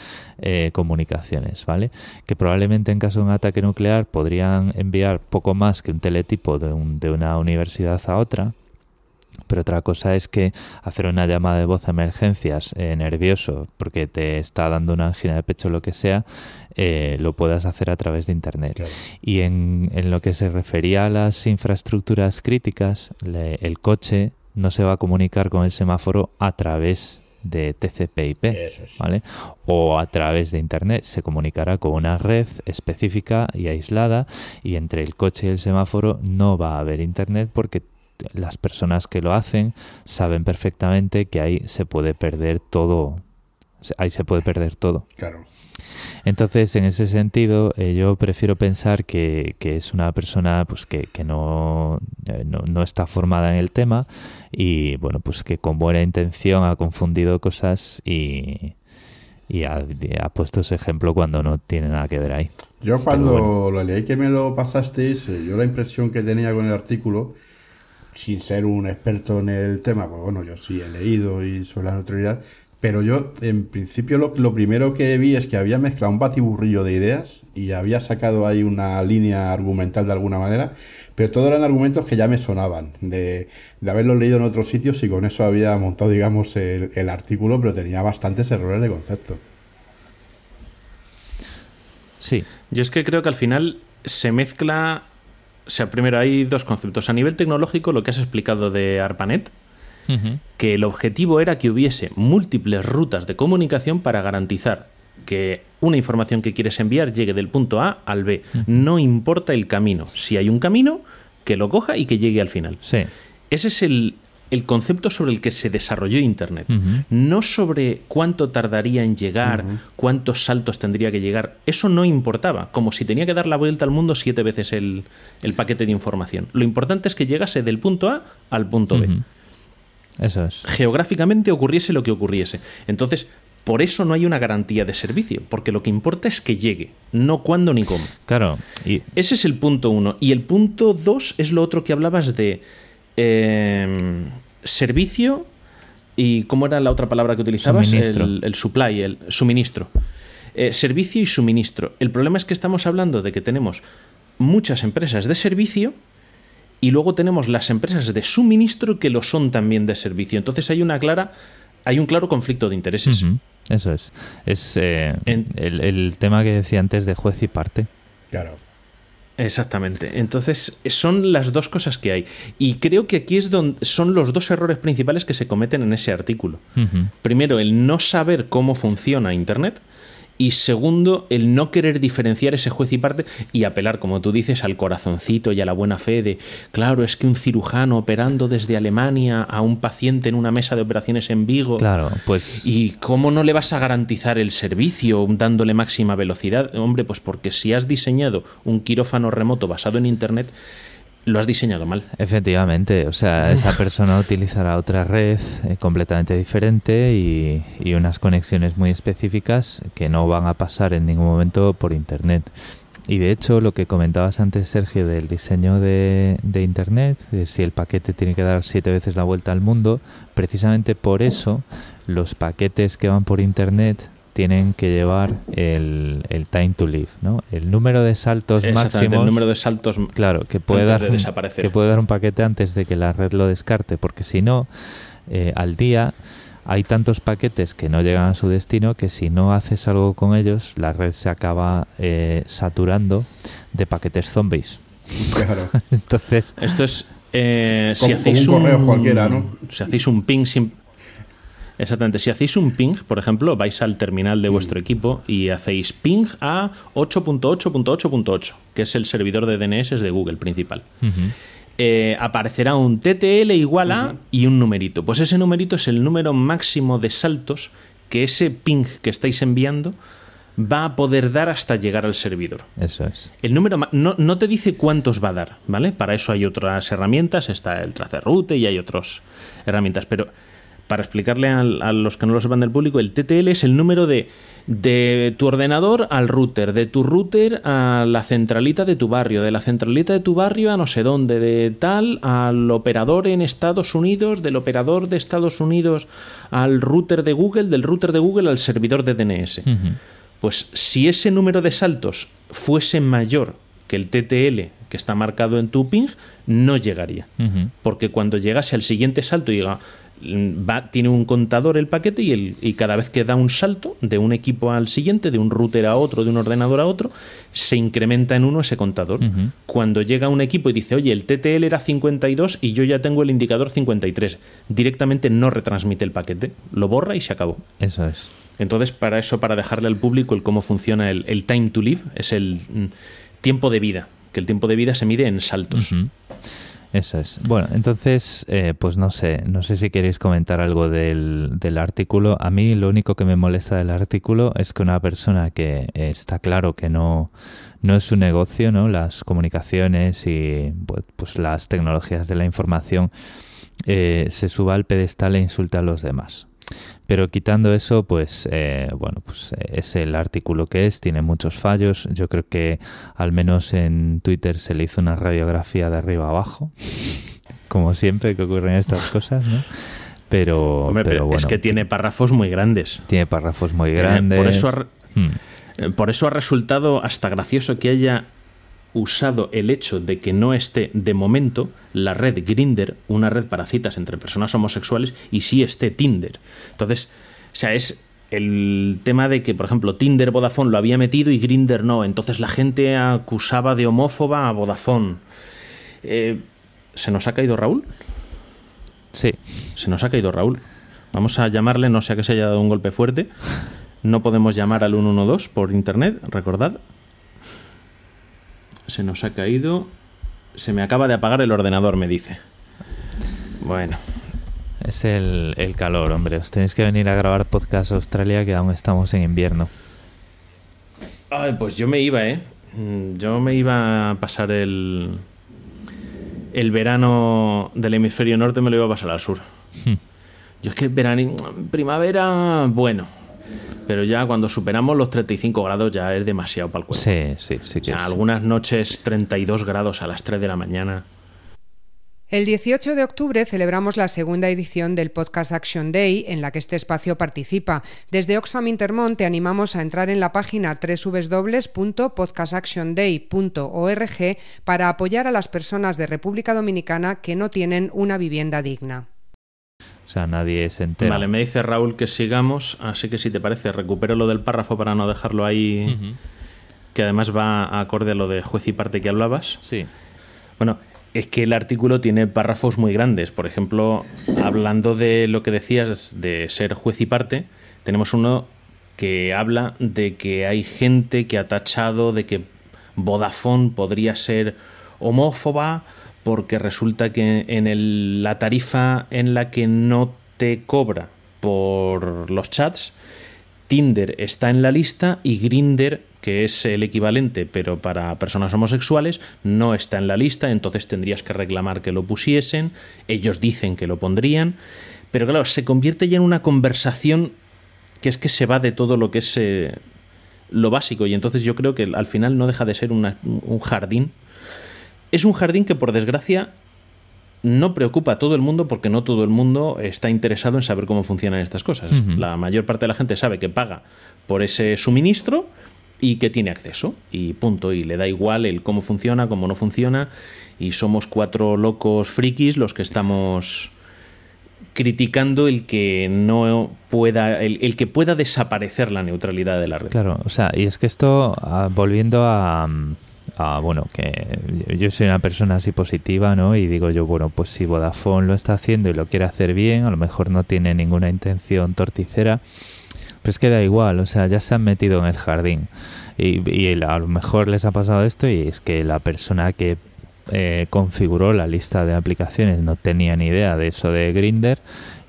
eh, comunicaciones, ¿vale? Que probablemente en caso de un ataque nuclear podrían enviar poco más que un teletipo de, un- de una universidad a otra, pero otra cosa es que hacer una llamada de voz a emergencias eh, nervioso porque te está dando una angina de pecho o lo que sea, eh, lo puedas hacer a través de Internet. Claro. Y en, en lo que se refería a las infraestructuras críticas, le- el coche no se va a comunicar con el semáforo a través de TCP/IP, es. ¿vale? O a través de Internet. Se comunicará con una red específica y aislada y entre el coche y el semáforo no va a haber Internet porque las personas que lo hacen saben perfectamente que ahí se puede perder todo. Ahí se puede perder todo. Claro. Entonces, en ese sentido, eh, yo prefiero pensar que, que es una persona pues que, que no, eh, no, no está formada en el tema y, bueno, pues que con buena intención ha confundido cosas y, y ha, ha puesto ese ejemplo cuando no tiene nada que ver ahí. Yo cuando bueno. lo leí que me lo pasasteis, eh, yo la impresión que tenía con el artículo, sin ser un experto en el tema, pues bueno, yo sí he leído y sobre la neutralidad, pero yo en principio lo, lo primero que vi es que había mezclado un batiburrillo de ideas y había sacado ahí una línea argumental de alguna manera, pero todos eran argumentos que ya me sonaban, de, de haberlos leído en otros sitios y con eso había montado, digamos, el, el artículo, pero tenía bastantes errores de concepto. Sí, Yo es que creo que al final se mezcla. O sea, primero hay dos conceptos. A nivel tecnológico, lo que has explicado de ARPANET, que el objetivo era que hubiese múltiples rutas de comunicación para garantizar que una información que quieres enviar llegue del punto A al B. No importa el camino. Si hay un camino, que lo coja y que llegue al final. sí. Ese es el, el concepto sobre el que se desarrolló Internet. No sobre cuánto tardaría en llegar, cuántos saltos tendría que llegar. Eso no importaba, como si tenía que dar la vuelta al mundo siete veces el, el paquete de información. Lo importante es que llegase del punto A al punto B. Eso es. Geográficamente ocurriese lo que ocurriese. Entonces, por eso no hay una garantía de servicio, porque lo que importa es que llegue, no cuándo ni cómo. Claro, y Ese es el punto uno. Y el punto dos es lo otro que hablabas de eh, servicio y ¿cómo era la otra palabra que utilizabas? El supply, el suministro. Eh, servicio y suministro. El problema es que estamos hablando de que tenemos muchas empresas de servicio y luego tenemos las empresas de suministro que lo son también de servicio. Entonces hay una clara, hay un claro conflicto de intereses. Eso es. Es eh, En- el, el tema que decía antes de juez y parte. Claro. Exactamente. Entonces, son las dos cosas que hay. Y creo que aquí es donde son los dos errores principales que se cometen en ese artículo. Primero, el no saber cómo funciona Internet. Y segundo, el no querer diferenciar ese juez y parte y apelar, como tú dices, al corazoncito y a la buena fe de, claro, es que un cirujano operando desde Alemania a un paciente en una mesa de operaciones en Vigo. Claro, pues ¿Y cómo no le vas a garantizar el servicio dándole máxima velocidad? Hombre, pues porque si has diseñado un quirófano remoto basado en Internet, lo has diseñado mal. efectivamente, o sea, esa persona utilizará otra red eh, completamente diferente y, y unas conexiones muy específicas que no van a pasar en ningún momento por Internet. Y de hecho, lo que comentabas antes, Sergio, del diseño de, de Internet, de si el paquete tiene que dar siete veces la vuelta al mundo, precisamente por eso los paquetes que van por Internet tienen que llevar el, el time to live, ¿no? El número de saltos máximos. el número de saltos. Claro, que puede, antes dar de un, desaparecer. que puede dar un paquete antes de que la red lo descarte, porque si no, eh, al día hay tantos paquetes que no llegan a su destino que si no haces algo con ellos, la red se acaba eh, saturando de paquetes zombies. Claro. Entonces, Esto es. eh, si Como- hacéis un correo cualquiera, ¿no? Si hacéis un ping sin. Exactamente. Si hacéis un ping, por ejemplo, vais al terminal de vuestro equipo y hacéis ping a 8.8.8.8, que es el servidor de DNS de Google principal. Eh, aparecerá un TTL igual a y un numerito. Pues ese numerito es el número máximo de saltos que ese ping que estáis enviando va a poder dar hasta llegar al servidor. Eso es. El número no, no te dice cuántos va a dar, ¿vale? Para eso hay otras herramientas, está el tracerroute y hay otras herramientas, pero para explicarle a, los que no lo sepan del público, el TTL es el número de, de tu ordenador al router, de tu router a la centralita de tu barrio, de la centralita de tu barrio a no sé dónde, de tal al operador en Estados Unidos, del operador de Estados Unidos al router de Google, del router de Google al servidor de DNS. Pues si ese número de saltos fuese mayor que el TTL que está marcado en tu ping, no llegaría. Porque cuando llegase al siguiente salto y diga, va, tiene un contador el paquete y, el, y cada vez que da un salto de un equipo al siguiente, de un router a otro, de un ordenador a otro, se incrementa en uno ese contador. Cuando llega un equipo y dice, oye, el TTL era 52 y yo ya tengo el indicador 53, directamente no retransmite el paquete, lo borra y se acabó. Eso es. Entonces, para eso, para dejarle al público el cómo funciona el, el time to live, es el mm, tiempo de vida, que el tiempo de vida se mide en saltos. Eso es. Bueno, entonces, eh, pues no sé, no sé si queréis comentar algo del, del artículo. A mí lo único que me molesta del artículo es que una persona que está claro que no, no es su negocio, ¿no? Las comunicaciones y pues, pues las tecnologías de la información eh, se suba al pedestal e insulta a los demás. Pero quitando eso, pues eh, bueno, pues eh, es el artículo que es, tiene muchos fallos. Yo creo que al menos en Twitter se le hizo una radiografía de arriba abajo, como siempre que ocurren estas cosas, ¿no? Pero, Hombre, pero pero bueno, es que tiene párrafos muy grandes. tiene párrafos muy Tiene- grandes. Por eso, ha, Hmm, eh, por eso ha resultado hasta gracioso que haya usado el hecho de que no esté de momento la red Grinder, una red para citas entre personas homosexuales, y sí esté Tinder. Entonces, o sea, es el tema de que, por ejemplo, Tinder Vodafone lo había metido y Grinder no. Entonces la gente acusaba de homófoba a Vodafone. Eh, ¿Se nos ha caído Raúl? Sí, Se nos ha caído Raúl. Vamos a llamarle, no sea que se haya dado un golpe fuerte. No podemos llamar al 112 por internet, recordad. Se nos ha caído. Se me acaba de apagar el ordenador, me dice. Bueno, es el, el calor, hombre. Os tenéis que venir a grabar podcast a Australia que aún estamos en invierno. Ay, pues yo me iba, ¿eh? Yo me iba a pasar el. El verano del hemisferio norte me lo iba a pasar al sur. Yo es que verano, primavera, bueno. Pero ya cuando superamos los 35 grados ya es demasiado para el cuerpo. Sí, sí, sí O que sea, es. algunas noches 32 grados a las 3 de la mañana. El 18 de octubre celebramos la segunda edición del Podcast Action Day en la que este espacio participa. Desde Oxfam Intermont te animamos a entrar en la página www.podcastactionday.org para apoyar a las personas de República Dominicana que no tienen una vivienda digna. O sea, nadie se entera. Vale, me dice Raúl que sigamos, así que si te parece, recupero lo del párrafo para no dejarlo ahí, que además va acorde a lo de juez y parte que hablabas. Sí. Bueno, es que el artículo tiene párrafos muy grandes. Por ejemplo, hablando de lo que decías de ser juez y parte, tenemos uno que habla de que hay gente que ha tachado de que Vodafone podría ser homófoba porque resulta que en el- la tarifa en la que no te cobra por los chats, Tinder está en la lista y Grinder, que es el equivalente pero para personas homosexuales, no está en la lista, entonces tendrías que reclamar que lo pusiesen, ellos dicen que lo pondrían, pero claro, se convierte ya en una conversación que es que se va de todo lo que es eh, lo básico y entonces yo creo que al final no deja de ser un jardín. Es un jardín que por desgracia no preocupa a todo el mundo porque no todo el mundo está interesado en saber cómo funcionan estas cosas. La mayor parte de la gente sabe que paga por ese suministro y que tiene acceso y punto y le da igual el cómo funciona, cómo no funciona y somos cuatro locos frikis los que estamos criticando el que no pueda el, el que pueda desaparecer la neutralidad de la red. Claro, o sea, y es que esto, ah, volviendo a, mm, a, bueno, que yo soy una persona así positiva, ¿no? Y digo yo, bueno, pues si Vodafone lo está haciendo y lo quiere hacer bien, a lo mejor no tiene ninguna intención torticera, pues queda igual, o sea, ya se han metido en el jardín. Y, y a lo mejor les ha pasado esto y es que la persona que eh, configuró la lista de aplicaciones no tenía ni idea de eso de Grinder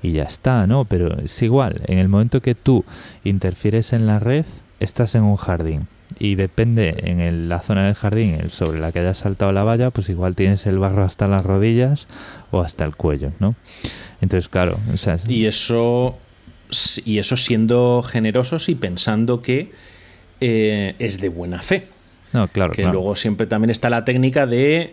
y ya está, ¿no? Pero es igual, en el momento que tú interfieres en la red, estás en un jardín y depende en la zona del jardín sobre la que hayas saltado la valla, pues igual tienes el barro hasta las rodillas o hasta el cuello, ¿no? Entonces, claro, o sea, y eso y eso siendo generosos y pensando que eh, es de buena fe. No, claro. Que luego siempre también está la técnica de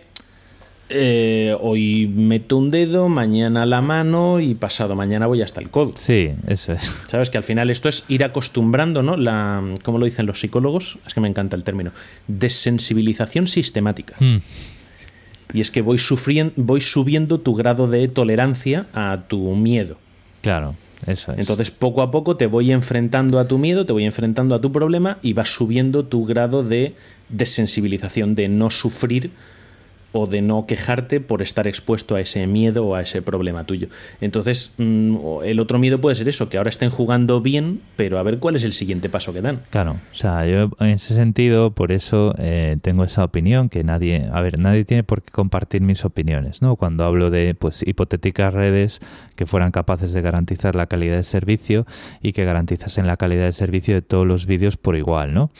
eh, hoy meto un dedo, mañana la mano y pasado mañana voy hasta el codo. Sí, eso es. Sabes que al final esto es ir acostumbrando, ¿no? La, ¿Cómo lo dicen los psicólogos? Es que me encanta el término. Desensibilización sistemática. Hmm. Y es que voy, sufriendo, voy subiendo tu grado de tolerancia a tu miedo. Claro, eso es. Entonces, poco a poco te voy enfrentando a tu miedo, te voy enfrentando a tu problema y vas subiendo tu grado de desensibilización, de no sufrir o de no quejarte por estar expuesto a ese miedo o a ese problema tuyo. Entonces, mm, el otro miedo puede ser eso, que ahora estén jugando bien, pero a ver cuál es el siguiente paso que dan. Claro, o sea, yo en ese sentido, por eso eh, tengo esa opinión, que nadie, a ver, nadie tiene por qué compartir mis opiniones, ¿no? Cuando hablo de, pues, hipotéticas redes que fueran capaces de garantizar la calidad del servicio y que garantizasen la calidad del servicio de todos los vídeos por igual, ¿no?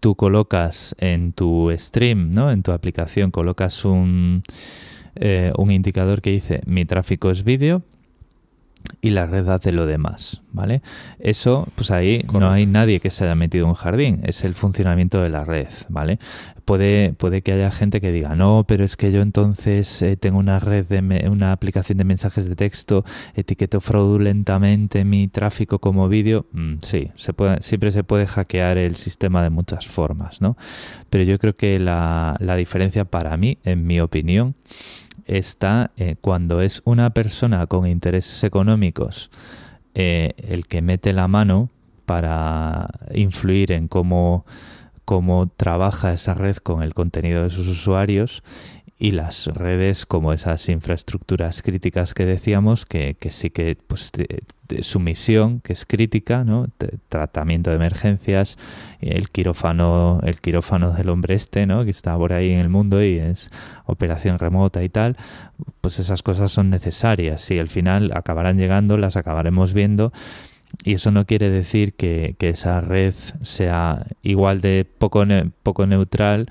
tú colocas en tu stream, ¿no? En tu aplicación colocas un, eh, un indicador que dice mi tráfico es vídeo y la red hace lo demás, ¿vale? Eso, pues ahí no hay nadie que se haya metido en un jardín, es el funcionamiento de la red, ¿vale? Puede, puede que haya gente que diga, no, pero es que yo entonces eh, tengo una red de una aplicación de mensajes de texto, etiqueto fraudulentamente mi tráfico como vídeo. Mm, sí, se puede, siempre se puede hackear el sistema de muchas formas, ¿no? Pero yo creo que la, la diferencia para mí, en mi opinión, está eh, cuando es una persona con intereses económicos eh, el que mete la mano para influir en cómo, cómo trabaja esa red con el contenido de sus usuarios y las redes como esas infraestructuras críticas que decíamos que, sí que pues su misión que es crítica no tratamiento de emergencias el quirófano el quirófano del hombre este no que está por ahí en el mundo y es operación remota y tal pues esas cosas son necesarias y al final acabarán llegando las acabaremos viendo. Y eso no quiere decir que, que esa red sea igual de poco, poco neutral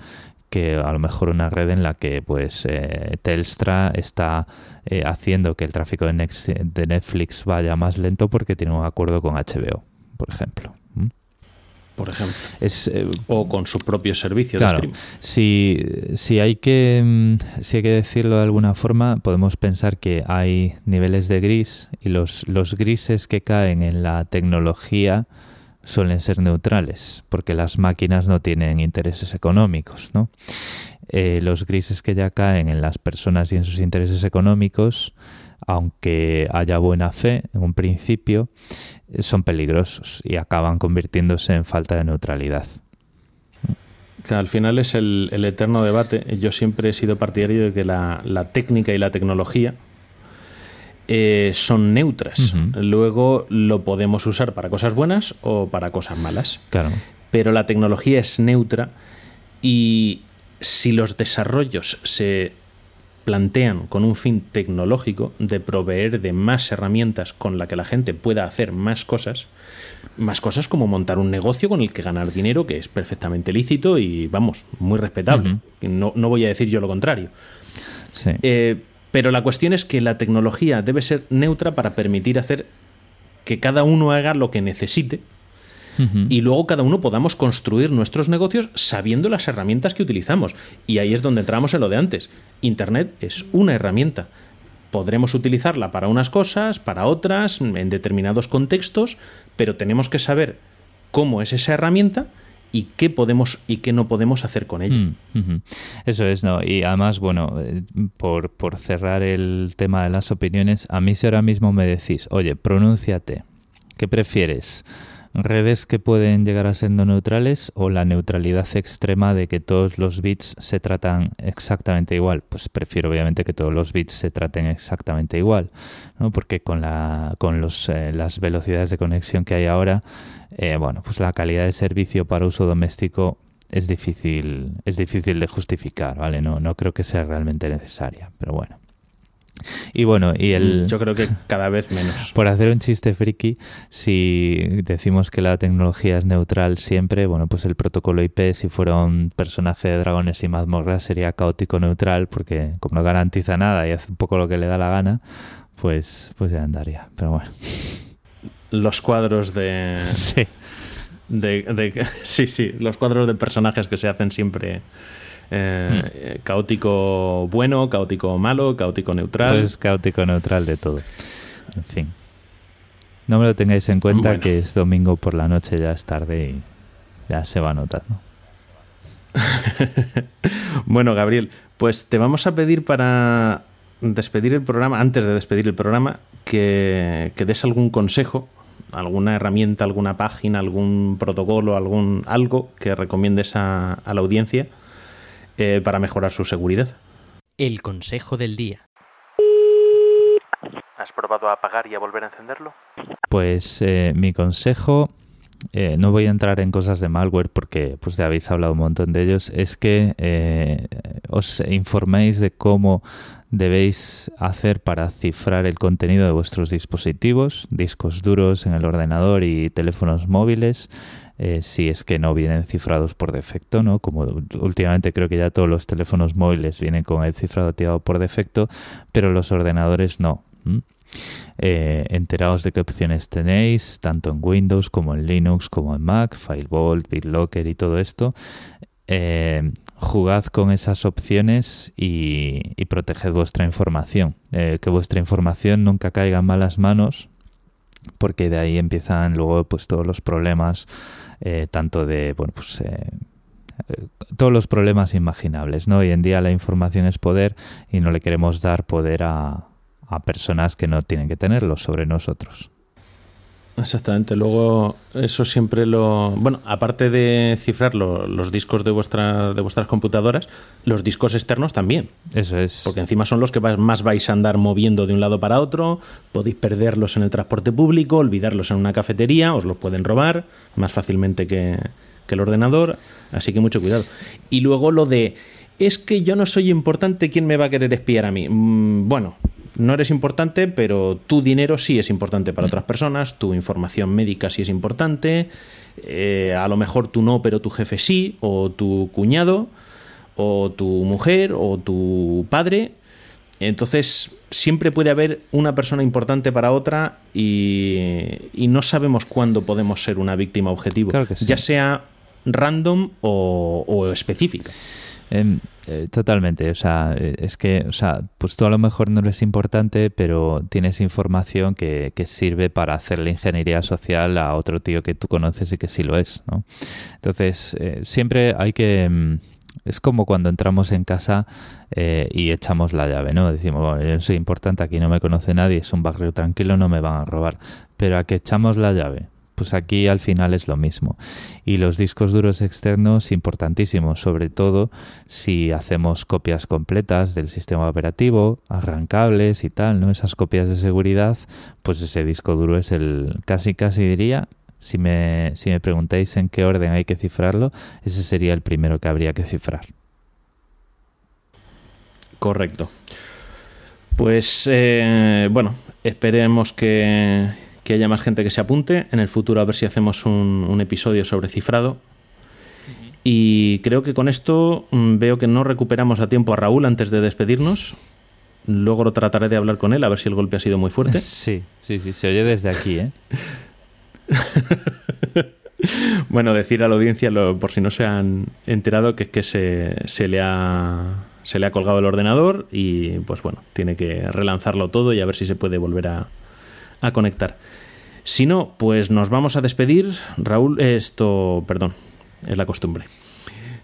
que a lo mejor una red en la que pues eh, Telstra está eh, haciendo que el tráfico de, Netflix vaya más lento porque tiene un acuerdo con HBO, por ejemplo. Por ejemplo. Es, eh, o con su propio servicio de streaming. Si, si, hay que, mm, si hay que decirlo de alguna forma, podemos pensar que hay niveles de gris y los, los grises que caen en la tecnología suelen ser neutrales, porque las máquinas no tienen intereses económicos, ¿no? Eh, los grises que ya caen en las personas y en sus intereses económicos, aunque haya buena fe en un principio, eh, son peligrosos y acaban convirtiéndose en falta de neutralidad. Que al final es el, eterno debate. Yo siempre he sido partidario de que la técnica y la tecnología eh, son neutras. Luego lo podemos usar para cosas buenas o para cosas malas. Claro. Pero la tecnología es neutra y si los desarrollos se plantean con un fin tecnológico de proveer de más herramientas con la que la gente pueda hacer más cosas, más cosas como montar un negocio con el que ganar dinero, que es perfectamente lícito y, vamos, muy respetable. no, no, voy a decir yo lo contrario. Sí. Eh, pero la cuestión es que la tecnología debe ser neutra para permitir hacer que cada uno haga lo que necesite y luego cada uno podamos construir nuestros negocios sabiendo las herramientas que utilizamos. Y ahí es donde entramos en lo de antes. Internet es una herramienta. Podremos utilizarla para unas cosas, para otras, en determinados contextos, pero tenemos que saber cómo es esa herramienta y qué podemos y qué no podemos hacer con ella. Mm, Eso es, ¿no? Y además, bueno, eh, por, por cerrar el tema de las opiniones, a mí si ahora mismo me decís, oye, pronúnciate, ¿qué prefieres? Redes que pueden llegar a ser neutrales o la neutralidad extrema de que todos los bits se tratan exactamente igual. Pues prefiero obviamente que todos los bits se traten exactamente igual, ¿no? porque con, la, con los, eh, las velocidades de conexión que hay ahora, eh, bueno, pues la calidad de servicio para uso doméstico es difícil, es difícil de justificar, ¿vale? No, no creo que sea realmente necesaria, pero bueno. Y bueno, y el... Yo creo que cada vez menos. Por hacer un chiste friki, si decimos que la tecnología es neutral siempre, bueno, pues el protocolo IP, si fuera un personaje de dragones y mazmorras, sería caótico neutral, porque como no garantiza nada y hace un poco lo que le da la gana, pues, pues ya andaría. Pero bueno. Los cuadros de... Sí. De, de- sí, sí, los cuadros de personajes que se hacen siempre eh, caótico bueno, caótico malo, caótico neutral. Pues caótico neutral de todo. En fin. No me lo tengáis en cuenta Bueno. que es domingo por la noche, ya es tarde y ya se va notando. Bueno, Gabriel, pues te vamos a pedir para despedir el programa, antes de despedir el programa, que, que des algún consejo, alguna herramienta, alguna página, algún protocolo, algún algo que recomiendes a, a la audiencia eh, para mejorar su seguridad. El consejo del día. ¿Has probado a apagar y a volver a encenderlo? Pues eh, mi consejo, eh, no voy a entrar en cosas de malware porque pues ya habéis hablado un montón de ellos, es que eh, os informéis de cómo debéis hacer para cifrar el contenido de vuestros dispositivos, discos duros en el ordenador y teléfonos móviles, eh, si es que no vienen cifrados por defecto, ¿no? Como últimamente creo que ya todos los teléfonos móviles vienen con el cifrado activado por defecto, pero los ordenadores no. Eh, enteraos de qué opciones tenéis, tanto en Windows como en Linux, como en Mac, FileVault, BitLocker y todo esto. Eh, jugad con esas opciones y, y proteged vuestra información. Que vuestra información nunca caiga en malas manos, porque de ahí empiezan luego pues todos los problemas, eh, tanto de, bueno, pues... eh, eh, todos los problemas imaginables, ¿no? Hoy en día la información es poder y no le queremos dar poder a, a personas que no tienen que tenerlo sobre nosotros. Exactamente, luego eso siempre lo... Bueno, aparte de cifrar lo- los discos de, vuestra, de vuestras computadoras, los discos externos también. Eso es. Porque encima son los que más vais a andar moviendo de un lado para otro, podéis perderlos en el transporte público, olvidarlos en una cafetería, os los pueden robar más fácilmente que, que el ordenador, así que mucho cuidado. Y luego lo de, es que yo no soy importante, ¿quién me va a querer espiar a mí? Mm, bueno, no eres importante, pero tu dinero sí es importante para otras personas, tu información médica sí es importante, eh, a lo mejor tú no, pero tu jefe sí, o tu cuñado, o tu mujer, o tu padre. Entonces, siempre puede haber una persona importante para otra y, y no sabemos cuándo podemos ser una víctima objetivo, Claro que sí. ya sea random o, o específica. Em, eh, totalmente, o sea, eh, es que, o sea, pues tú a lo mejor no eres importante, pero tienes información que, que sirve para hacerle ingeniería social a otro tío que tú conoces y que sí lo es, ¿no? Entonces, eh, siempre hay que... mm, Es como cuando entramos en casa eh, y echamos la llave, ¿no? Decimos, bueno, yo soy importante, aquí no me conoce nadie, es un barrio tranquilo, no me van a robar. Pero a que echamos la llave, pues aquí al final es lo mismo. Y los discos duros externos, importantísimos, sobre todo si hacemos copias completas del sistema operativo, arrancables y tal, ¿no? Esas copias de seguridad, pues ese disco duro es el, casi casi diría, si me, si me preguntáis en qué orden hay que cifrarlo, ese sería el primero que habría que cifrar. Correcto. Pues eh, bueno, esperemos que, que haya más gente que se apunte. En el futuro a ver si hacemos un, un episodio sobre cifrado. Y creo que con esto mm, veo que no recuperamos a tiempo a Raúl antes de despedirnos. Luego trataré de hablar con él a ver si el golpe ha sido muy fuerte. Sí, sí, sí, se oye desde aquí, ¿eh? Bueno, decir a la audiencia, lo- por si no se han enterado, que es que se, se le ha, se le ha colgado el ordenador y pues bueno, tiene que relanzarlo todo y a ver si se puede volver a, a conectar. Si no, pues nos vamos a despedir. Raúl, esto, perdón, es la costumbre.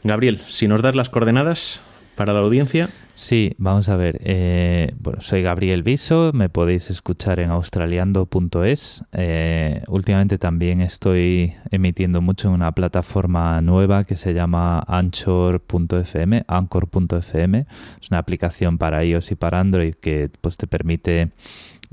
Gabriel, si nos das las coordenadas para la audiencia. Sí, vamos a ver. eh, bueno, soy Gabriel Viso, me podéis escuchar en australiando.es. Eh, últimamente también estoy emitiendo mucho en una plataforma nueva que se llama Anchor.fm, Anchor.fm. Es una aplicación para iOS y para Android que pues te permite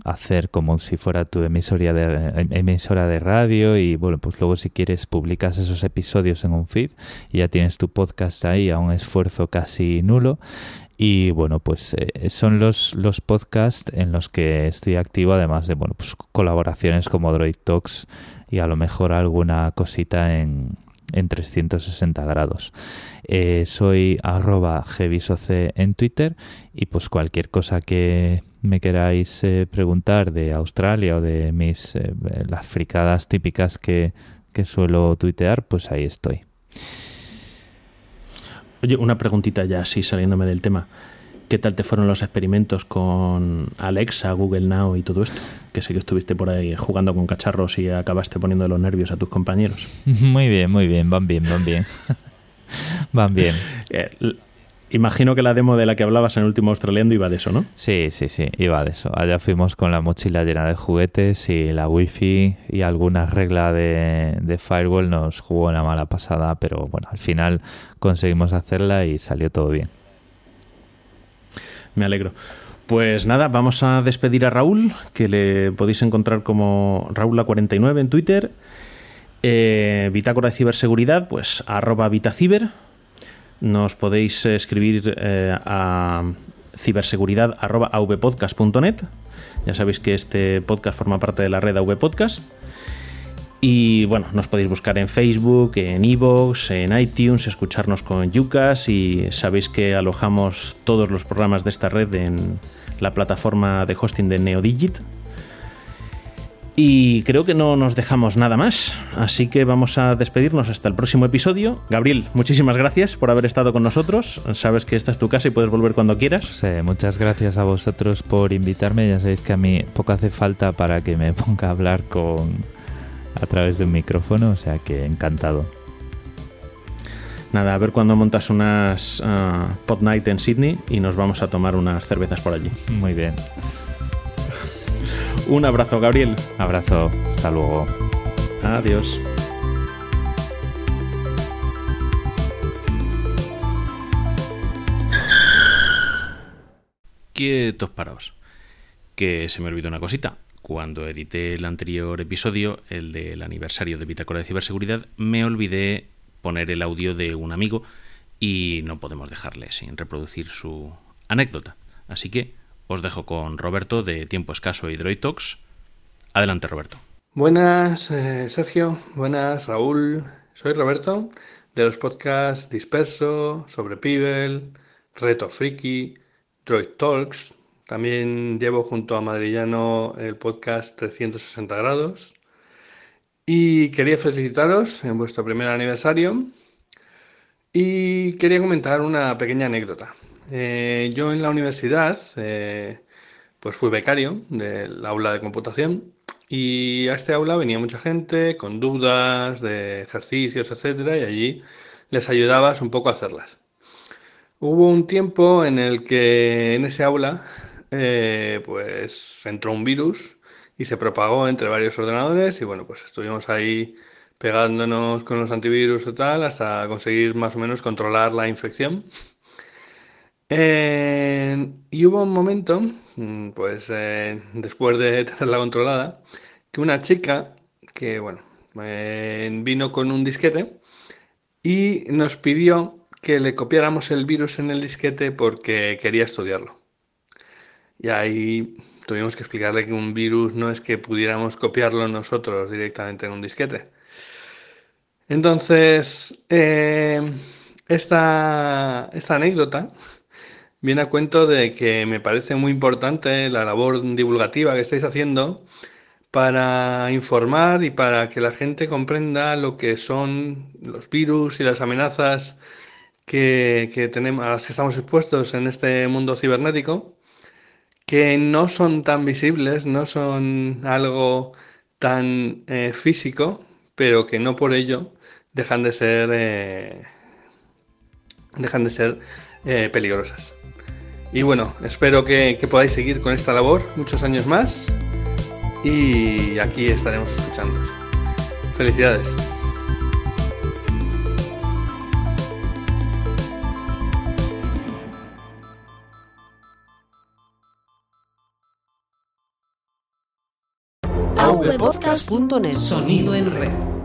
hacer como si fuera tu emisora de, emisora de radio y bueno, pues luego si quieres publicas esos episodios en un feed y ya tienes tu podcast ahí a un esfuerzo casi nulo. Y bueno, pues eh, son los, los podcasts en los que estoy activo, además de bueno, pues colaboraciones como Droid Talks y a lo mejor alguna cosita en, en 360 grados. Eh, soy arroba en Twitter y pues cualquier cosa que me queráis eh, preguntar de Australia o de mis eh, las fricadas típicas que, que suelo tuitear, pues ahí estoy. Oye, una preguntita ya así saliéndome del tema. ¿Qué tal te fueron los experimentos con Alexa, Google Now y todo esto? Que sé que estuviste por ahí jugando con cacharros y acabaste poniendo los nervios a tus compañeros. Muy bien, muy bien, van bien, van bien. van bien. Eh, imagino que la demo de la que hablabas en el último Australiando iba de eso, ¿no? Sí, sí, sí, iba de eso. Allá fuimos con la mochila llena de juguetes y la wifi y alguna regla de, de firewall nos jugó una mala pasada, pero bueno, al final conseguimos hacerla y salió todo bien. Me alegro. Pues nada, vamos a despedir a Raúl, que le podéis encontrar como Raúl49 en Twitter. Eh, Bitácora de ciberseguridad, pues arroba Vitaciber. Nos podéis escribir eh, a ciberseguridad arroba avpodcast.net. Ya sabéis que este podcast forma parte de la red AV Podcast. Y bueno, nos podéis buscar en Facebook, en Evox, en iTunes, escucharnos con Yucas y sabéis que alojamos todos los programas de esta red en la plataforma de hosting de Neodigit. Y creo que no nos dejamos nada más, así que vamos a despedirnos hasta el próximo episodio. Gabriel, muchísimas gracias por haber estado con nosotros. Sabes que esta es tu casa y puedes volver cuando quieras. Eh, muchas gracias a vosotros por invitarme. Ya sabéis que a mí poco hace falta para que me ponga a hablar con a través de un micrófono, o sea que encantado. Nada, a ver cuando montas unas ah, Pod Night en Sydney y nos vamos a tomar unas cervezas por allí. Muy bien. Un abrazo, Gabriel. Abrazo. Hasta luego. Adiós. Quietos paraos. Que se me olvidó una cosita. Cuando edité el anterior episodio, el del aniversario de Bitácora de Ciberseguridad, me olvidé poner el audio de un amigo y no podemos dejarle sin reproducir su anécdota. Así que os dejo con Roberto de Tiempo Escaso y Droid Talks. Adelante, Roberto. Buenas, eh, Sergio. Buenas, Raúl. Soy Roberto de los podcasts Disperso, Sobre Pibel, Reto Friki, Droid Talks. También llevo junto a Madrillano el podcast 360 grados. Y quería felicitaros en vuestro primer aniversario. Y quería comentar una pequeña anécdota. Eh, yo en la universidad, eh, pues fui becario del aula de computación y a este aula venía mucha gente con dudas de ejercicios, etcétera, y allí les ayudabas un poco a hacerlas. Hubo un tiempo en el que en ese aula eh, pues entró un virus y se propagó entre varios ordenadores y bueno, pues estuvimos ahí pegándonos con los antivirus y tal hasta conseguir más o menos controlar la infección. Eh, y hubo un momento, mm, pues eh, después de tenerla controlada, que una chica que, bueno, vino con un disquete y nos pidió que le copiáramos el virus en el disquete porque quería estudiarlo. Y ahí tuvimos que explicarle que un virus no es que pudiéramos copiarlo nosotros directamente en un disquete. Entonces, eh, esta, esta anécdota viene a cuento de que me parece muy importante la labor divulgativa que estáis haciendo para informar y para que la gente comprenda lo que son los virus y las amenazas que, que tenemos, a las que estamos expuestos en este mundo cibernético, que no son tan visibles, no son algo tan eh, físico, pero que no por ello dejan de ser, eh, dejan de ser eh, peligrosas. Y bueno, espero que, que podáis seguir con esta labor muchos años más y aquí estaremos escuchando. Felicidades. avpodcast.net Sonido en red.